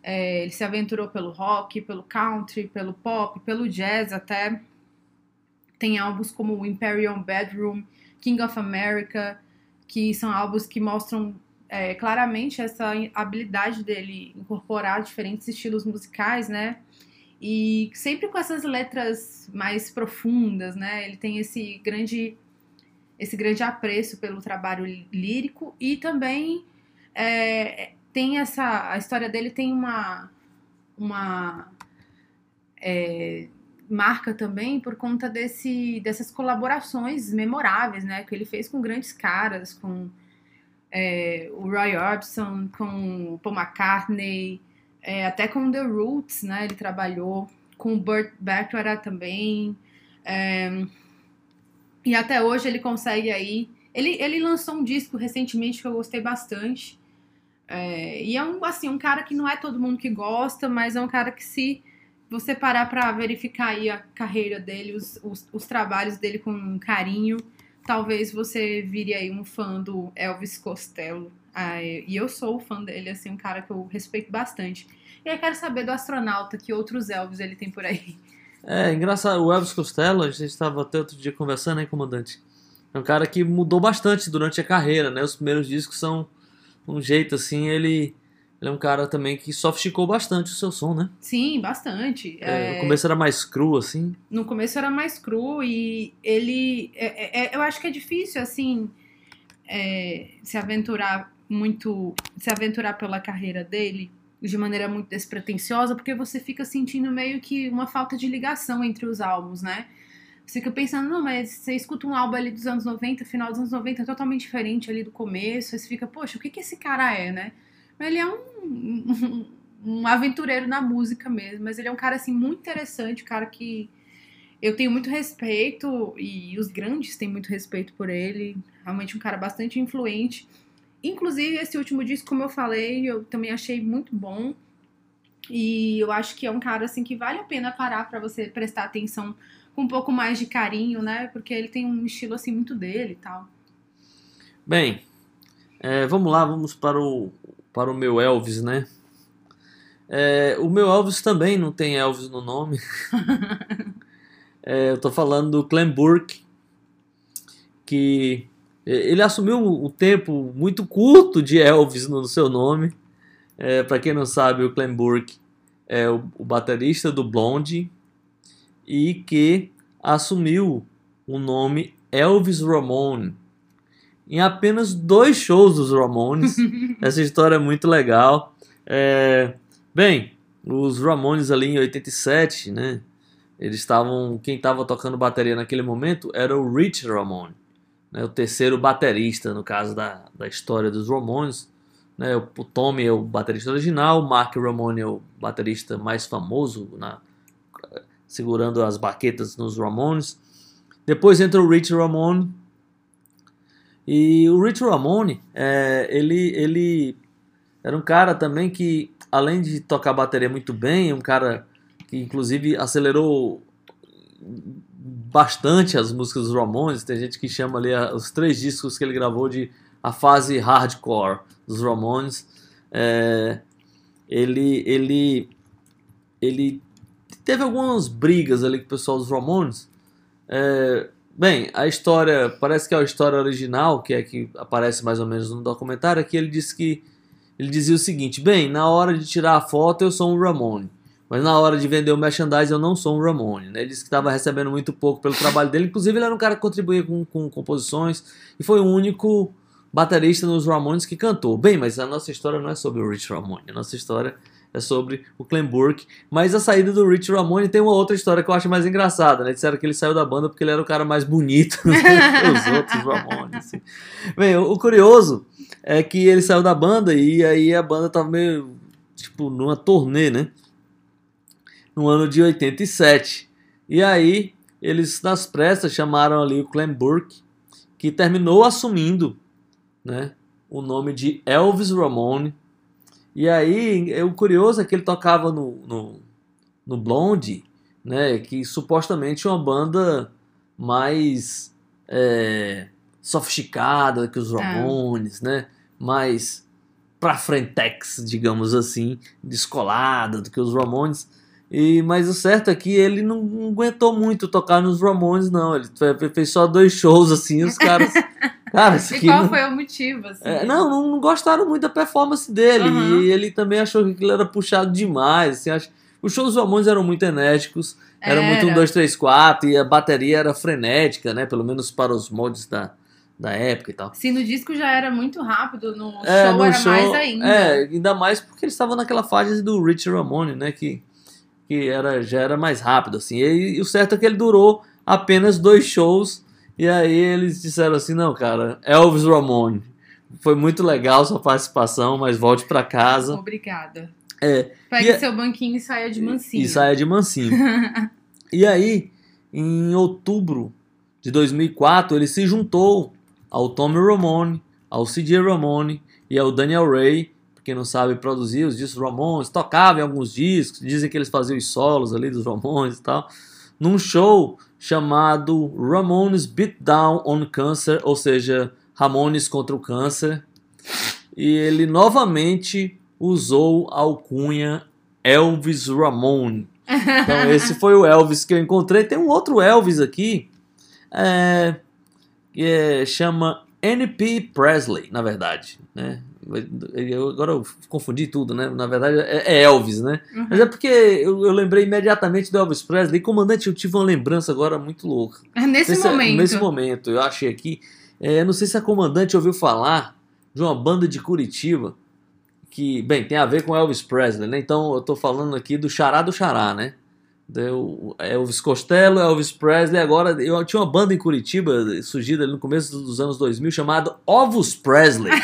É, ele se aventurou pelo rock, pelo country, pelo pop, pelo jazz até. Tem álbuns como Imperial Bedroom, King of America, que são álbuns que mostram é, claramente essa habilidade dele incorporar diferentes estilos musicais, né? E sempre com essas letras mais profundas, né? Ele tem esse grande esse grande apreço pelo trabalho lírico e também é, tem essa a história dele tem uma uma é, marca também por conta desse dessas colaborações memoráveis, né? Que ele fez com grandes caras, com é, o Roy Orbison, com o Paul McCartney, é, até com The Roots, né? Ele trabalhou com o Burt Bacharach também. é, e até hoje ele consegue aí. Ele, ele lançou um disco recentemente que eu gostei bastante. É, e é um, assim, um cara que não é todo mundo que gosta, mas é um cara que se você parar pra verificar aí a carreira dele, os, os, os trabalhos dele com carinho, talvez você vire aí um fã do Elvis Costello. Ah, e eu sou fã dele, assim, um cara que eu respeito bastante. E aí quero saber do astronauta, que outros Elvis ele tem por aí. É, engraçado, o Elvis Costello, a gente estava até outro dia conversando, hein, comandante? É um cara que mudou bastante durante a carreira, né? Os primeiros discos são um jeito assim, ele, ele é um cara também que sofisticou bastante o seu som, né? Sim, bastante. É, É, No começo era mais cru, assim. no começo era mais cru e ele. é- é- é- eu acho que é difícil, assim, é, se aventurar muito se aventurar pela carreira dele de maneira muito despretensiosa, porque você fica sentindo meio que uma falta de ligação entre os álbuns, né? Você fica pensando, não, mas você escuta um álbum ali dos anos 90, final dos anos 90, totalmente diferente ali do começo, aí você fica, poxa, o que, que esse cara é, né? Ele é um, um, [laughs] um aventureiro na música mesmo, mas ele é um cara, assim, muito interessante, um cara que eu tenho muito respeito, e os grandes têm muito respeito por ele, realmente um cara bastante influente. Inclusive, esse último disco, como eu falei, eu também achei muito bom. E eu acho que é um cara assim que vale a pena parar para você prestar atenção com um pouco mais de carinho, né? Porque ele tem um estilo assim muito dele e tal. Bem, é, vamos lá, vamos para o, para o meu Elvis, né? É, o meu Elvis também não tem Elvis no nome. [laughs] É, eu tô falando do Clem Burke, que ele assumiu um tempo muito curto de Elvis no seu nome. É, para quem não sabe, o Clem Burke é o, o baterista do Blondie e que assumiu o nome Elvis Ramone em apenas dois shows dos Ramones. [laughs] Essa história é muito legal. É, bem, os Ramones ali em 87, né? Eles estavam. Quem estava tocando bateria naquele momento era o Rich Ramone, né, o terceiro baterista, no caso da, da história dos Ramones. Né, o, o Tommy é o baterista original, o Mark Ramone é o baterista mais famoso, na, segurando as baquetas nos Ramones. Depois entra o Rich Ramone. E o Rich Ramone, é, ele, ele era um cara também que, além de tocar bateria muito bem, um cara que inclusive acelerou bastante as músicas dos Ramones. Tem gente que chama ali os três discos que ele gravou de a fase hardcore dos Ramones. É, ele, ele, ele teve algumas brigas ali com o pessoal dos Ramones. É, bem, a história parece que é a história original, que é que aparece mais ou menos no documentário, é que ele disse que ele dizia o seguinte: bem, na hora de tirar a foto eu sou um Ramone. Mas na hora de vender o merchandise eu não sou um Ramone. Né? Ele disse que estava recebendo muito pouco pelo trabalho dele. Inclusive ele era um cara que contribuía com, com composições e foi o único baterista nos Ramones que cantou. Bem, mas a nossa história não é sobre o Rich Ramone. A nossa história é sobre o Clem Burke. Mas a saída do Rich Ramone tem uma outra história que eu acho mais engraçada. Né? Disseram que ele saiu da banda porque ele era o cara mais bonito [laughs] que os outros Ramones. Assim. Bem, o, o curioso é que ele saiu da banda e aí a banda tava meio tipo numa turnê, né? no ano de 87. E aí, eles nas pressas chamaram ali o Clem Burke, que terminou assumindo né, o nome de Elvis Ramone. E aí, o curioso é que ele tocava no, no, no Blondie, né, que supostamente é uma banda mais é, sofisticada que os Ramones, é. né, mais pra frentex, digamos assim, descolada do que os Ramones. E, mas o certo é que ele não, não aguentou muito tocar nos Ramones, não. Ele fez só dois shows, assim, os caras. [laughs] Cara, isso e qual não... foi o motivo? Assim? É, não, não, gostaram muito da performance dele. Uhum. E ele também achou que aquilo era puxado demais. Assim, acho... Os shows dos Ramones eram muito enérgicos. Era, era muito um, dois, três, quatro. E a bateria era frenética, né? Pelo menos para os mods da, da época e tal. Sim, no disco já era muito rápido. No é, show no era show, mais ainda. É, ainda mais porque eles estavam naquela fase do Rich Ramone, né? Que que era, já era mais rápido, assim. E, e, o certo é que ele durou apenas dois shows. E aí eles disseram assim: não, cara, Elvis Ramone. Foi muito legal sua participação, mas volte para casa. Obrigada. É, Pegue e, seu banquinho e saia de mansinho. E saia de mansinho. [laughs] e aí, em outubro de 2004, ele se juntou ao Tommy Ramone, ao CJ Ramone e ao Daniel Ray quem não sabe, produzia os discos Ramones, tocava em alguns discos, dizem que eles faziam os solos ali dos Ramones e tal, num show chamado Ramones Beat Down on Cancer, ou seja, Ramones contra o câncer. E ele novamente usou a alcunha Elvis Ramone. Então [laughs] esse foi o Elvis que eu encontrei. Tem um outro Elvis aqui, é, que é, chama N.P. Presley, na verdade. Né? Eu, agora eu confundi tudo, né? Na verdade é, é Elvis, né? Uhum. Mas é porque eu, eu, lembrei imediatamente do Elvis Presley. Comandante, eu tive uma lembrança agora muito louca. [laughs] Nesse momento. É, nesse momento, eu achei aqui. É, não sei se a comandante ouviu falar de uma banda de Curitiba que, bem, tem a ver com Elvis Presley, né? Então eu tô falando aqui do Xará do Xará, né? Deu Elvis Costello, Elvis Presley. Agora, eu tinha uma banda em Curitiba, surgida ali no começo dos anos 2000, chamada Ovos Presley. [laughs]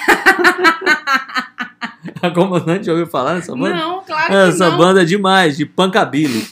A comandante já ouviu falar nessa banda? Não, claro que Essa banda é demais, de Punkabilly.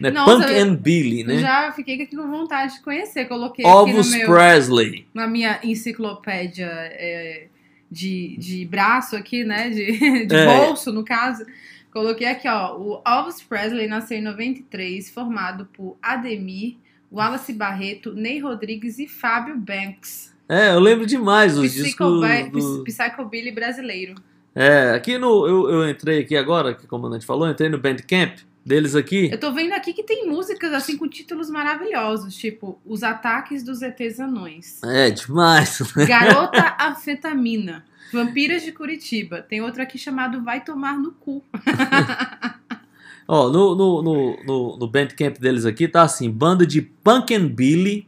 Né? Nossa, Punk eu- and Billy, né? Já fiquei aqui com vontade de conhecer. Coloquei aqui Ovos no meu, Presley. na minha enciclopédia é, de, de braço aqui, né? De, [laughs] de É. bolso, no caso. Coloquei aqui, ó. O Elvis Presley nasceu em 93, formado por Ademir, Wallace Barreto, Ney Rodrigues e Fábio Banks. É, eu lembro demais dos discos do... Psychobilly brasileiro. É, aqui no... Eu, eu entrei aqui agora, que o comandante falou, entrei no Bandcamp deles aqui. Eu tô vendo aqui que tem músicas assim com títulos maravilhosos, tipo Os Ataques dos ETs Anões. É, demais. né? Garota Anfetamina. Vampiras de Curitiba. Tem outro aqui chamado Vai Tomar no Cu. [laughs] Ó, no, no, no, no, no Bandcamp deles aqui tá assim, banda de Punk and Billy,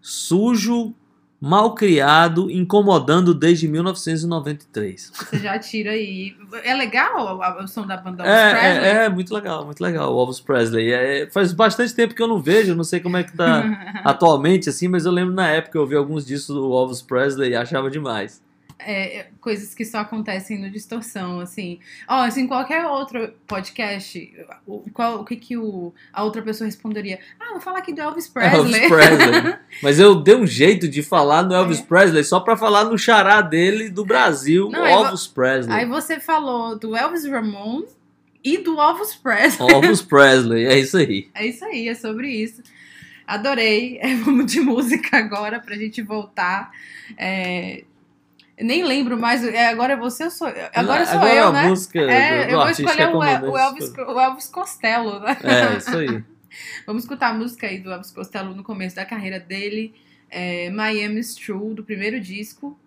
sujo, mal criado, incomodando desde 1993. Você já tira aí. É legal o, o som da banda Elvis É, Presley? é, é, muito legal, muito legal, o Elvis Presley. É, faz bastante tempo que eu não vejo, não sei como é que tá [laughs] atualmente, assim, mas eu lembro na época eu ouvi alguns discos do Elvis Presley e achava demais. É, é, coisas que só acontecem no Distorção, assim. Ó, assim, qualquer outro podcast, o, qual, o que que o, a outra pessoa responderia? Ah, vou falar aqui do Elvis [laughs] Presley. Elvis Presley. Mas eu dei um jeito de falar no Elvis É. Presley só pra falar no xará dele do Brasil, Não, aí Elvis Presley. Aí você falou do Elvis Ramon e do Elvis Presley. Elvis Presley, é isso aí. [laughs] É isso aí, é sobre isso. Adorei. É, vamos de música agora pra gente voltar. É, nem lembro mais. é, agora é você ou sou eu? Agora sou Agora eu, a né? música É, do eu vou artista escolher é o, o Elvis, o Elvis Costello, né? É, isso aí. [laughs] Vamos escutar a música aí do Elvis Costello no começo da carreira dele. É, Miami's True, do primeiro disco.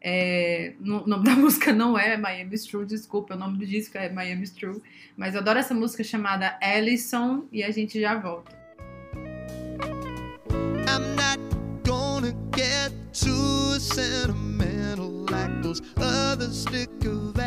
É, o nome [laughs] da música não é Miami's True, desculpa, o nome do disco é Miami's True. Mas eu adoro essa música chamada Ellison e a gente já volta. I'm not gonna get too sentimental Other stick around.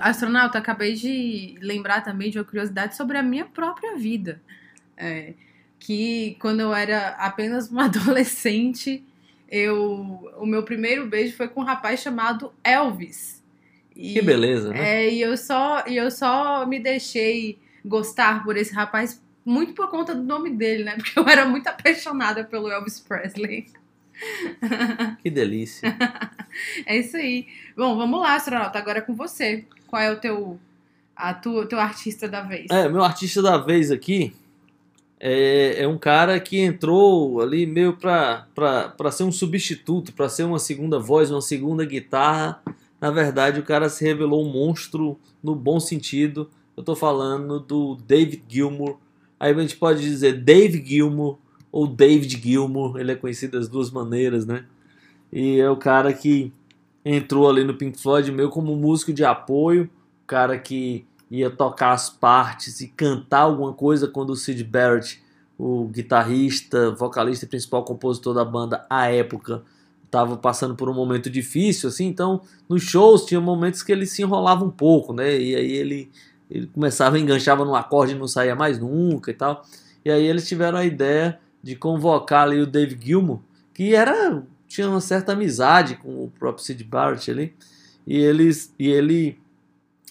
Astronauta, acabei de lembrar também de uma curiosidade sobre a minha própria vida. É, que quando eu era apenas uma [laughs] adolescente, eu, o meu primeiro beijo foi com um rapaz chamado Elvis. E- Que beleza, né? É, e eu só, e eu só me deixei gostar por esse rapaz muito por conta do nome dele, né? [laughs] Porque eu era muito apaixonada pelo Elvis Presley. Que delícia. [laughs] É isso aí. Bom, vamos lá, astronauta. Agora é com você. Qual é o teu, a tua, teu artista da vez? É, meu artista da vez aqui é, é um cara que entrou ali meio pra, pra, pra ser um substituto, pra ser uma segunda voz, uma segunda guitarra. Na verdade, o cara se revelou um monstro no bom sentido. Eu tô falando do David Gilmour. Aí a gente pode dizer Dave Gilmour ou David Gilmour. Ele é conhecido das duas maneiras, né? E é o cara que entrou ali no Pink Floyd meio como músico de apoio, cara que ia tocar as partes e cantar alguma coisa quando o Sid Barrett, o guitarrista, vocalista e principal compositor da banda à época, estava passando por um momento difícil, assim, então nos shows tinha momentos que ele se enrolava um pouco, né? E aí ele, ele começava, enganchava no acorde e não saía mais nunca e tal. E aí eles tiveram a ideia de convocar ali o Dave Gilmour, que era tinha uma certa amizade com o próprio Sid Barrett ali, e eles e ele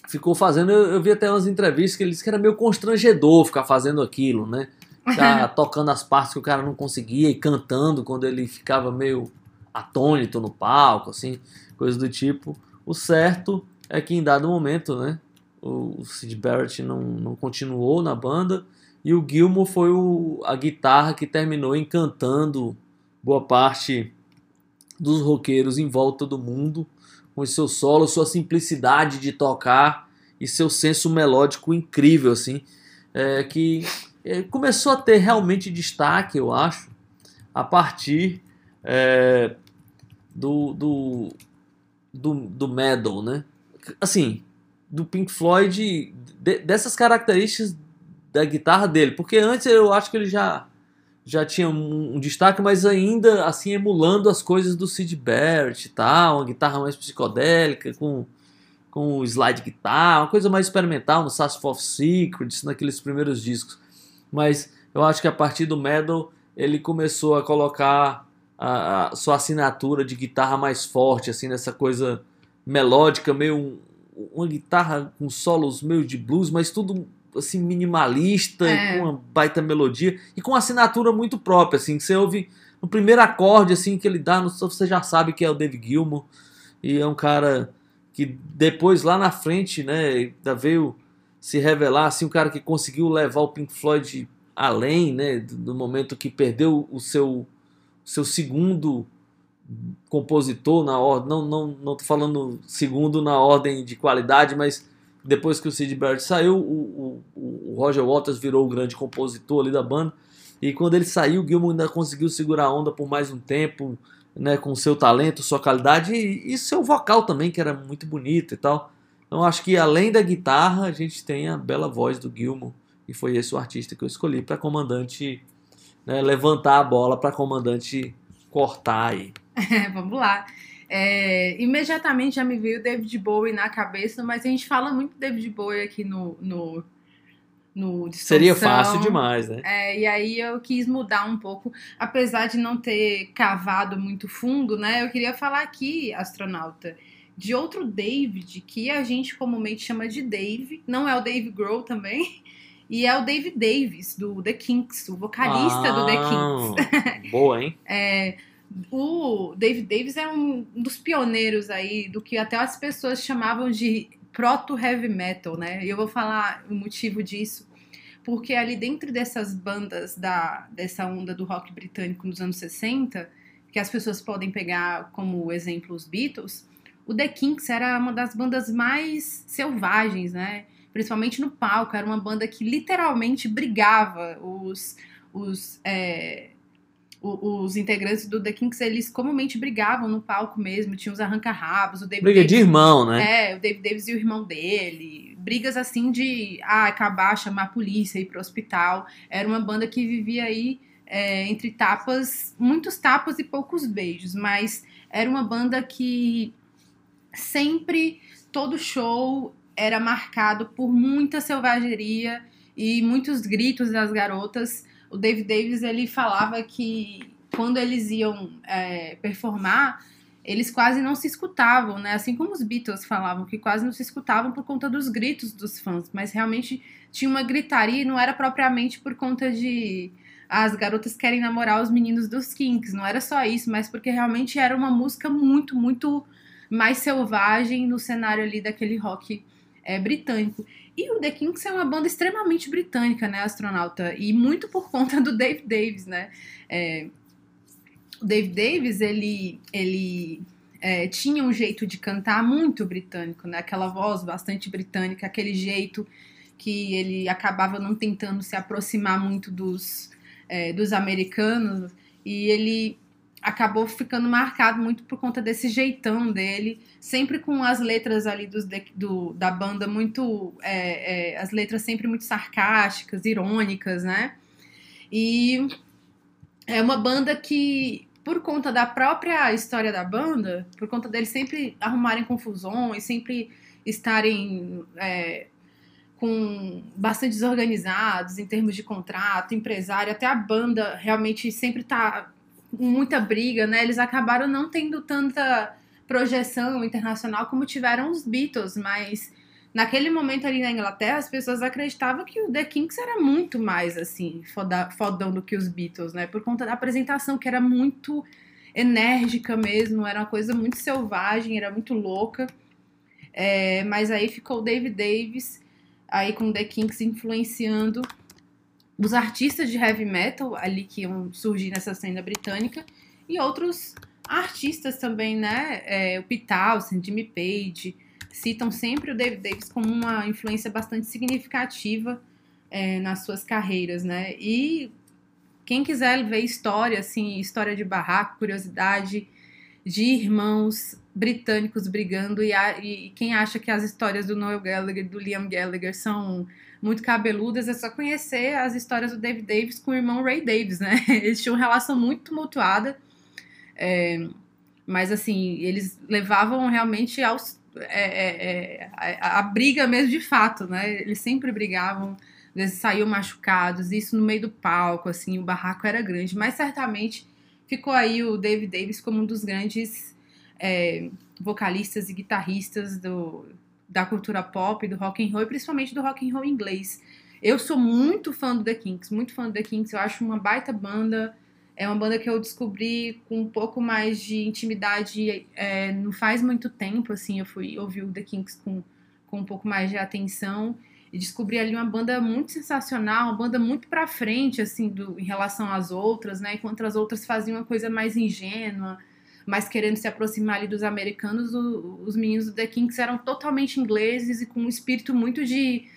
ficou fazendo, eu, eu vi até umas entrevistas que ele disse que era meio constrangedor ficar fazendo aquilo, né? Ficar [laughs] tocando as partes que o cara não conseguia e cantando quando ele ficava meio atônito no palco, assim, coisa do tipo. O certo é que em dado momento, né, o Sid Barrett não, não continuou na banda e o Gilmour foi o, a guitarra que terminou encantando boa parte dos roqueiros em volta do mundo, com os seus solos, sua simplicidade de tocar e seu senso melódico incrível, assim, é, que é, começou a ter realmente destaque, eu acho, a partir é, do, do, do, do metal, né? Assim, do Pink Floyd, de- dessas características da guitarra dele, porque antes eu acho que ele já já tinha um, um destaque, mas ainda assim emulando as coisas do Sid Barrett e tal, uma guitarra mais psicodélica, com, com slide guitar, uma coisa mais experimental no Sassy of Secrets, naqueles primeiros discos. Mas eu acho que a partir do Metal ele começou a colocar a, a sua assinatura de guitarra mais forte, assim, nessa coisa melódica, meio um- uma guitarra com solos meio de blues, mas tudo assim minimalista, É. com uma baita melodia e com uma assinatura muito própria, assim, que você ouve no primeiro acorde assim que ele dá, no- você já sabe que é o David Gilmour e é um cara que depois lá na frente, né, veio se revelar assim, um cara que conseguiu levar o Pink Floyd além, né, do momento que perdeu o seu seu segundo compositor na ordem, não, não, não tô falando segundo na ordem de qualidade, mas depois que o Sid Barrett saiu, o, o, o Roger Waters virou o grande compositor ali da banda, e quando ele saiu, o Gilmour ainda conseguiu segurar a onda por mais um tempo, né, com seu talento, sua qualidade e, e seu vocal também, que era muito bonito e tal. Então acho que além da guitarra, a gente tem a bela voz do Gilmour, e foi esse o artista que eu escolhi para comandante né, levantar a bola para comandante cortar aí. [laughs] Vamos lá. É, imediatamente já me veio o David Bowie na cabeça, mas a gente fala muito David Bowie aqui no, no, no Seria fácil demais, né? É, e aí eu quis mudar um pouco, apesar de não ter cavado muito fundo, né? Eu queria falar aqui, astronauta, de outro David que a gente comumente chama de Dave, não é o Dave Grohl também, [laughs] e é o Dave Davis do The Kinks, o vocalista do The Kinks. Ah, [laughs] Boa, hein? É, o Dave Davis é um dos pioneiros aí do que até as pessoas chamavam de proto-heavy metal, né? E eu vou falar o motivo disso. Porque ali dentro dessas bandas da, dessa onda do rock britânico nos anos 60, que as pessoas podem pegar como exemplo os Beatles, o The Kinks era uma das bandas mais selvagens, né? Principalmente no palco, era uma banda que literalmente brigava. Os, os, é, o- os integrantes do The Kinks, eles comumente brigavam no palco mesmo, tinham os arranca-rabos, o David Briga de Davis- irmão, né? é, o David Davis e o irmão dele. Brigas assim de ah, acabar, chamar a polícia, ir pro hospital. Era uma banda que vivia aí é, entre tapas, muitos tapas e poucos beijos, mas era uma banda que sempre, todo show era marcado por muita selvageria e muitos gritos das garotas. O David Davis ele falava que quando eles iam é, performar eles quase não se escutavam, né? Assim como os Beatles falavam que quase não se escutavam por conta dos gritos dos fãs, mas realmente tinha uma gritaria e não era propriamente por conta de ah, as garotas querem namorar os meninos dos Kinks, não era só isso, mas porque realmente era uma música muito, muito mais selvagem no cenário ali daquele rock é, britânico. E o The Kinks é uma banda extremamente britânica, né, astronauta? E muito por [laughs] conta do Dave Davis, né? É, o Dave Davis, ele, ele é, tinha um jeito de cantar muito britânico, né? Aquela voz bastante britânica, aquele jeito que ele acabava não tentando se aproximar muito dos, é, dos americanos e ele acabou ficando marcado muito por conta desse jeitão dele, sempre com as letras ali dos, do, da banda muito, é, é, as letras sempre muito sarcásticas, irônicas, né? E é uma banda que, por conta da própria história da banda, por conta deles sempre arrumarem confusões, sempre estarem é, com bastante desorganizados em termos de contrato, empresário, até a banda realmente sempre tá muita briga, né? Eles acabaram não tendo tanta projeção internacional como tiveram os Beatles, mas naquele momento ali na Inglaterra as pessoas acreditavam que o The Kinks era muito mais assim, foda, fodão do que os Beatles, né? Por conta da apresentação que era muito enérgica mesmo, era uma coisa muito selvagem, era muito louca. É, mas aí ficou o David Davis aí com The Kinks influenciando os artistas de heavy metal ali que iam surgir nessa cena britânica e outros artistas também, né? É, o Townsend, Jimmy Page, citam sempre o David Davis como uma influência bastante significativa é, nas suas carreiras, né? E quem quiser ver história, assim, história de barraco, curiosidade de irmãos britânicos brigando e, a- e quem acha que as histórias do Noel Gallagher e do Liam Gallagher são muito cabeludas, é só conhecer as histórias do David Davis com o irmão Ray Davis, né? [laughs] Eles tinham uma relação muito tumultuada, é, mas assim, eles levavam realmente aos, é, é, é, a, a briga mesmo de fato, né? Eles sempre brigavam, vezes saíam machucados, isso no meio do palco, assim, o barraco era grande, mas certamente ficou aí o David Davis como um dos grandes é, vocalistas e guitarristas do, da cultura pop, do rock and roll, e principalmente do rock and roll inglês. Eu sou muito fã do The Kinks, muito fã do The Kinks, eu acho uma baita banda, é uma banda que eu descobri com um pouco mais de intimidade é, não faz muito tempo, assim, eu fui ouvir o The Kinks com, com um pouco mais de atenção e descobri ali uma banda muito sensacional, uma banda muito pra frente, assim, do, em relação às outras, né? Enquanto as outras faziam uma coisa mais ingênua, mais querendo se aproximar ali dos americanos, o- os meninos do The Kinks eram totalmente ingleses e com um espírito muito de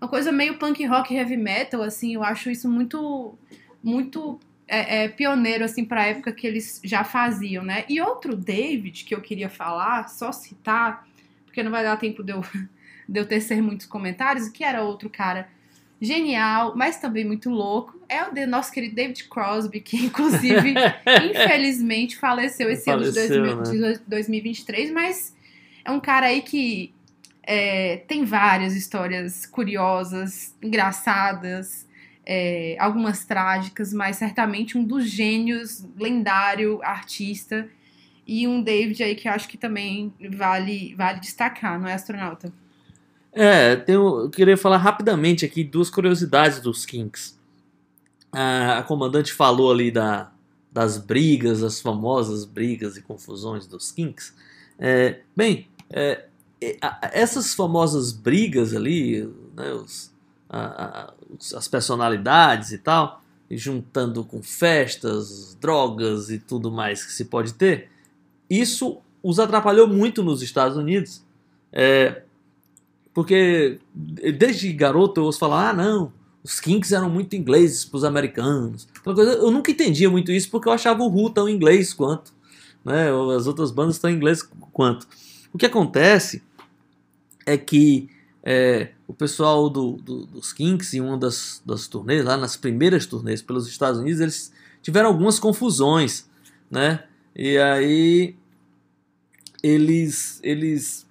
uma coisa meio punk rock heavy metal, assim, eu acho isso muito, muito é, é, pioneiro, assim, pra época que eles já faziam, né? E outro David que eu queria falar, só citar, porque não vai dar tempo de eu, [laughs] de eu tecer muitos comentários, que era outro cara genial, mas também muito louco, é o de nosso querido David Crosby, que inclusive, [laughs] infelizmente, faleceu esse ano de Faleceu, 2000 né? de 2023, mas é um cara aí que é, tem várias histórias curiosas, engraçadas, é, algumas trágicas, mas certamente um dos gênios, lendário, artista, e um David aí que eu acho que também vale, vale destacar, não é, astronauta? É, tenho, eu queria falar rapidamente aqui duas curiosidades dos Kinks. A, a comandante falou ali da, das brigas, as famosas brigas e confusões dos Kinks. É, bem, é, essas famosas brigas ali, né, os- a- a- as personalidades e tal, juntando com festas, drogas e tudo mais que se pode ter, isso os atrapalhou muito nos Estados Unidos. É, porque desde garoto eu ouço falar, ah não, os Kinks eram muito ingleses para os americanos. Aquela coisa, eu nunca entendia muito isso porque eu achava o Who tão inglês quanto, né? As outras bandas tão inglês quanto. O que acontece é que é, o pessoal do, do- dos Kinks em uma das, das turnês, lá nas primeiras turnês pelos Estados Unidos, eles tiveram algumas confusões, né? E aí eles eles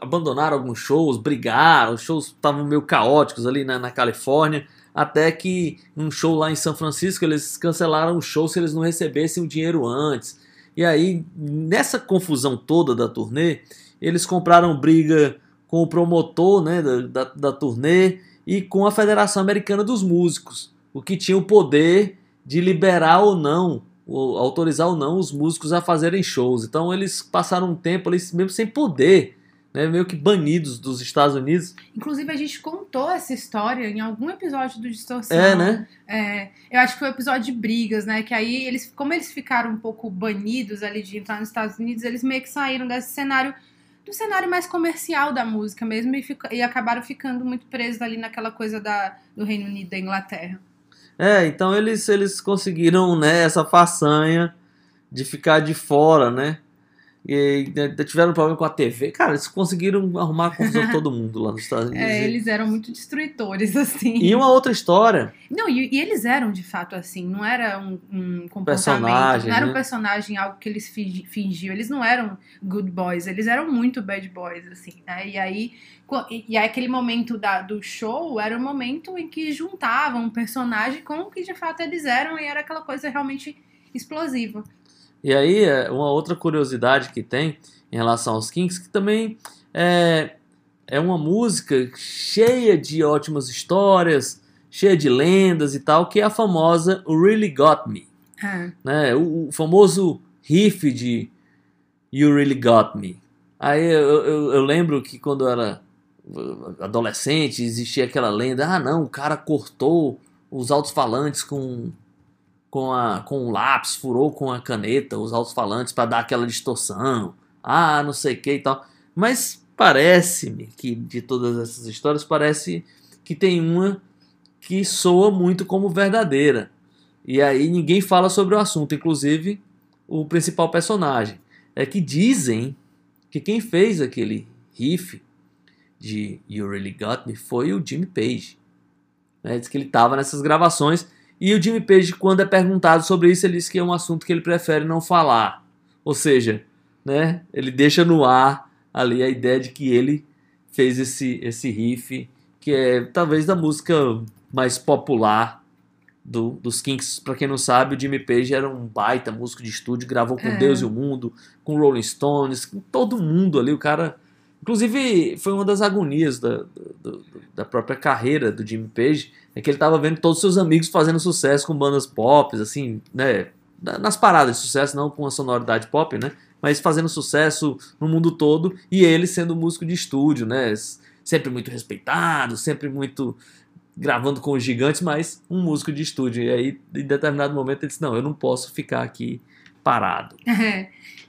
abandonaram alguns shows, brigaram, os shows estavam meio caóticos ali na, na Califórnia, até que um show lá em São Francisco eles cancelaram o show se eles não recebessem o dinheiro antes. E aí, nessa confusão toda da turnê, eles compraram briga com o promotor né, da, da, da turnê e com a Federação Americana dos Músicos, o que tinha o poder de liberar ou não, ou autorizar ou não os músicos a fazerem shows. Então eles passaram um tempo ali mesmo sem poder, né, meio que banidos dos Estados Unidos. Inclusive, a gente contou essa história em algum episódio do Distorção. É, né? É, eu acho que foi o episódio de brigas, né? Que aí eles, como eles ficaram um pouco banidos ali de entrar nos Estados Unidos, eles meio que saíram desse cenário, do cenário mais comercial da música mesmo, e, fica- e acabaram ficando muito presos ali naquela coisa da, do Reino Unido, da Inglaterra. É, então eles, eles conseguiram né, essa façanha de ficar de fora, né? E né, tiveram problema com a TV. Cara, eles conseguiram arrumar a confusão com [laughs] todo mundo lá nos Estados Unidos. É, eles eram muito destruidores, [laughs] assim. E uma outra história, Não, e, e eles eram de fato assim, não era um, um comportamento, Personagem, não era né? um personagem, algo que eles fingi- fingiam, eles não eram good boys, eles eram muito bad boys, assim, né? E aí, e aí aquele momento da, do show era o momento em que juntavam um personagem com o que de fato eles eram e era aquela coisa realmente explosiva. E aí, é, uma outra curiosidade que tem em relação aos Kings, que também é, é uma música cheia de ótimas histórias, cheia de lendas e tal, que é a famosa Really Got Me. É. Né? O, o famoso riff de You Really Got Me. Aí eu, eu, eu lembro que quando eu era adolescente, existia aquela lenda, ah não, o cara cortou os alto-falantes com com, a, com o lápis, furou com a caneta os alto-falantes para dar aquela distorção. Ah, não sei o que e tal. Mas parece-me que de todas essas histórias, parece que tem uma que soa muito como verdadeira. E aí ninguém fala sobre o assunto, inclusive o principal personagem. É que dizem que quem fez aquele riff de You Really Got Me foi o Jimmy Page. Né? Diz que ele estava nessas gravações e o Jimmy Page, quando é perguntado sobre isso, ele diz que é um assunto que ele prefere não falar. Ou seja, né, ele deixa no ar ali a ideia de que ele fez esse, esse riff, que é talvez da música mais popular do, dos Kinks. Para quem não sabe, o Jimmy Page era um baita músico de estúdio, gravou com É. Deus e o Mundo, com Rolling Stones, com todo mundo ali. O cara. Inclusive, foi uma das agonias da, do- da própria carreira do Jimmy Page, é que ele tava vendo todos os seus amigos fazendo sucesso com bandas pop, assim, né? na- Nas paradas de sucesso, não com a sonoridade pop, né? Mas fazendo sucesso no mundo todo e ele sendo músico de estúdio, né? Sempre muito respeitado, sempre muito gravando com os gigantes, mas um músico de estúdio. E aí, em determinado momento, ele disse: Não, eu não posso ficar aqui parado. [laughs]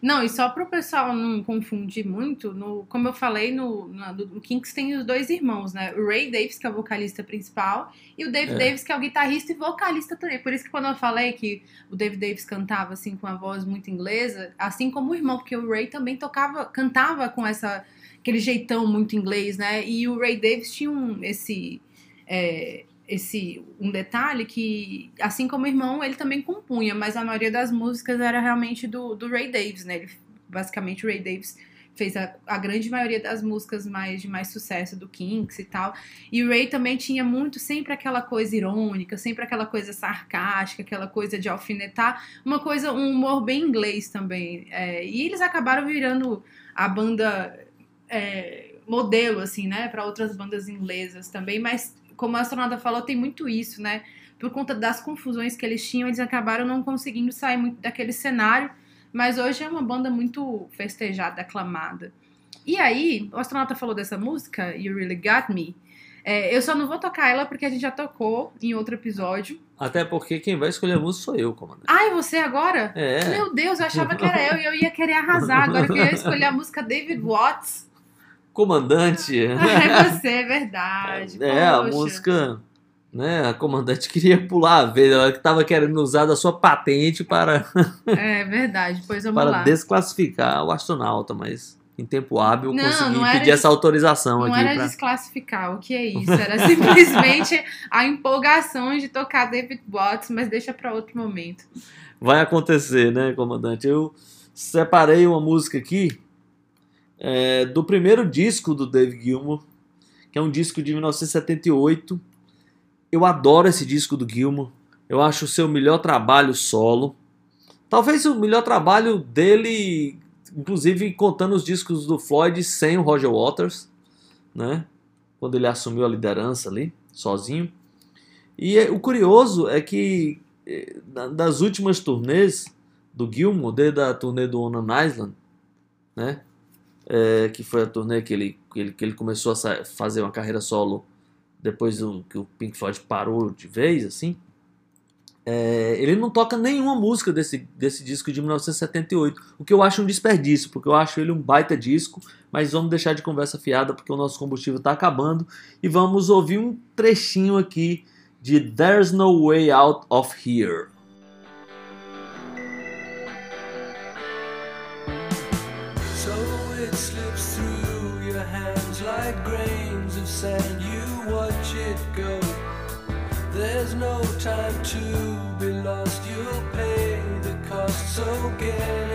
Não, e só para o pessoal não confundir muito, no, como eu falei, no, do- no Kinks tem os dois irmãos, né? O Ray Davis, que é o vocalista principal, e o Dave É. Davis, que é o guitarrista e vocalista também. Por isso que quando eu falei que o Dave Davis cantava assim com a voz muito inglesa, assim como o irmão, porque o Ray também tocava, cantava com essa aquele jeitão muito inglês, né? E o Ray Davis tinha um esse é, esse um detalhe que, assim como o irmão, ele também compunha, mas a maioria das músicas era realmente do, do Ray Davis, né? Ele, basicamente, o Ray Davis fez a, a grande maioria das músicas mais de mais sucesso do Kinks e tal. E o Ray também tinha muito sempre aquela coisa irônica, sempre aquela coisa sarcástica, aquela coisa de alfinetar, uma coisa, um humor bem inglês também. É, e eles acabaram virando a banda é, modelo, assim, né, para outras bandas inglesas também, mas como a astronauta falou, tem muito isso, né? Por conta das confusões que eles tinham, eles acabaram não conseguindo sair muito daquele cenário, mas hoje é uma banda muito festejada, aclamada. E aí, o astronauta falou dessa música, You Really Got Me. É, eu só não vou tocar ela porque a gente já tocou em outro episódio. Até porque quem vai escolher a música sou eu, comandante. Ai, você agora? É. Meu Deus, eu achava que era eu e eu ia querer arrasar. [laughs] Agora que eu ia escolher a música David Watts. Comandante. [laughs] É você, é verdade. É, a música. Né, a comandante [laughs] queria pular a vez, ela estava querendo usar da sua patente para, [laughs] É verdade, pois vamos para lá. desclassificar o astronauta, mas em tempo hábil Não, consegui não pedir essa autorização Não aqui era pra- desclassificar, o que é isso? Era simplesmente a empolgação de tocar David Watts, mas deixa pra outro momento. Vai acontecer, né, comandante? Eu separei uma música aqui é, do primeiro disco do Dave Gilmour, que é um disco de 1978. Eu adoro esse disco do Gilmour. Eu acho o seu melhor trabalho solo. Talvez o melhor trabalho dele, inclusive contando os discos do Floyd sem o Roger Waters, né? Quando ele assumiu a liderança ali, sozinho. E é- o curioso é que das últimas turnês do Gilmour, desde a turnê do On an Island, né? É, que foi a turnê que ele, que ele, que ele começou a fazer uma carreira solo depois do, que o Pink Floyd parou de vez, assim. É, ele não toca nenhuma música desse, desse disco de 1978, o que eu acho um desperdício, porque eu acho ele um baita disco, mas vamos deixar de conversa fiada porque o nosso combustível está acabando e vamos ouvir um trechinho aqui de There's No Way Out of Here. Time to be lost. You'll pay the cost, so get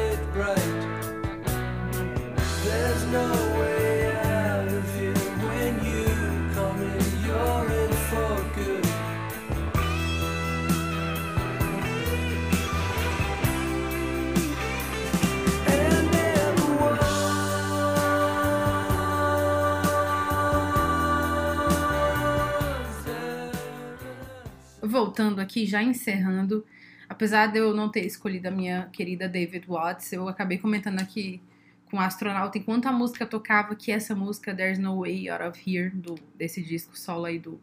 Voltando aqui, já encerrando, apesar de eu não ter escolhido a minha querida David Watts, eu acabei comentando aqui com o astronauta enquanto a música tocava que essa música There's No Way Out of Here do desse disco solo aí do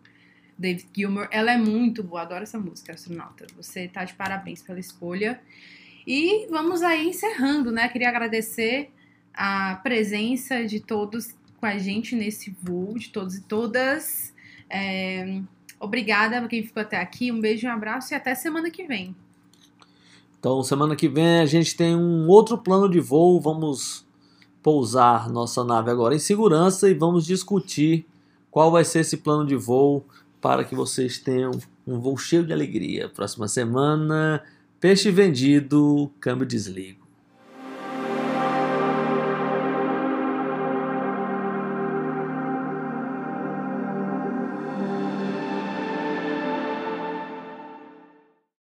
David Gilmour. Ela é muito boa, adoro essa música, Astronauta. Você tá de parabéns pela escolha. E vamos aí encerrando, né? Queria agradecer a presença de todos com a gente nesse voo, de todos e todas. É, Obrigada a quem ficou até aqui. Um beijo, um abraço e até semana que vem. Então, semana que vem a gente tem um outro plano de voo. Vamos pousar nossa nave agora em segurança e vamos discutir qual vai ser esse plano de voo para que vocês tenham um voo cheio de alegria. Próxima semana, peixe vendido, câmbio desligo.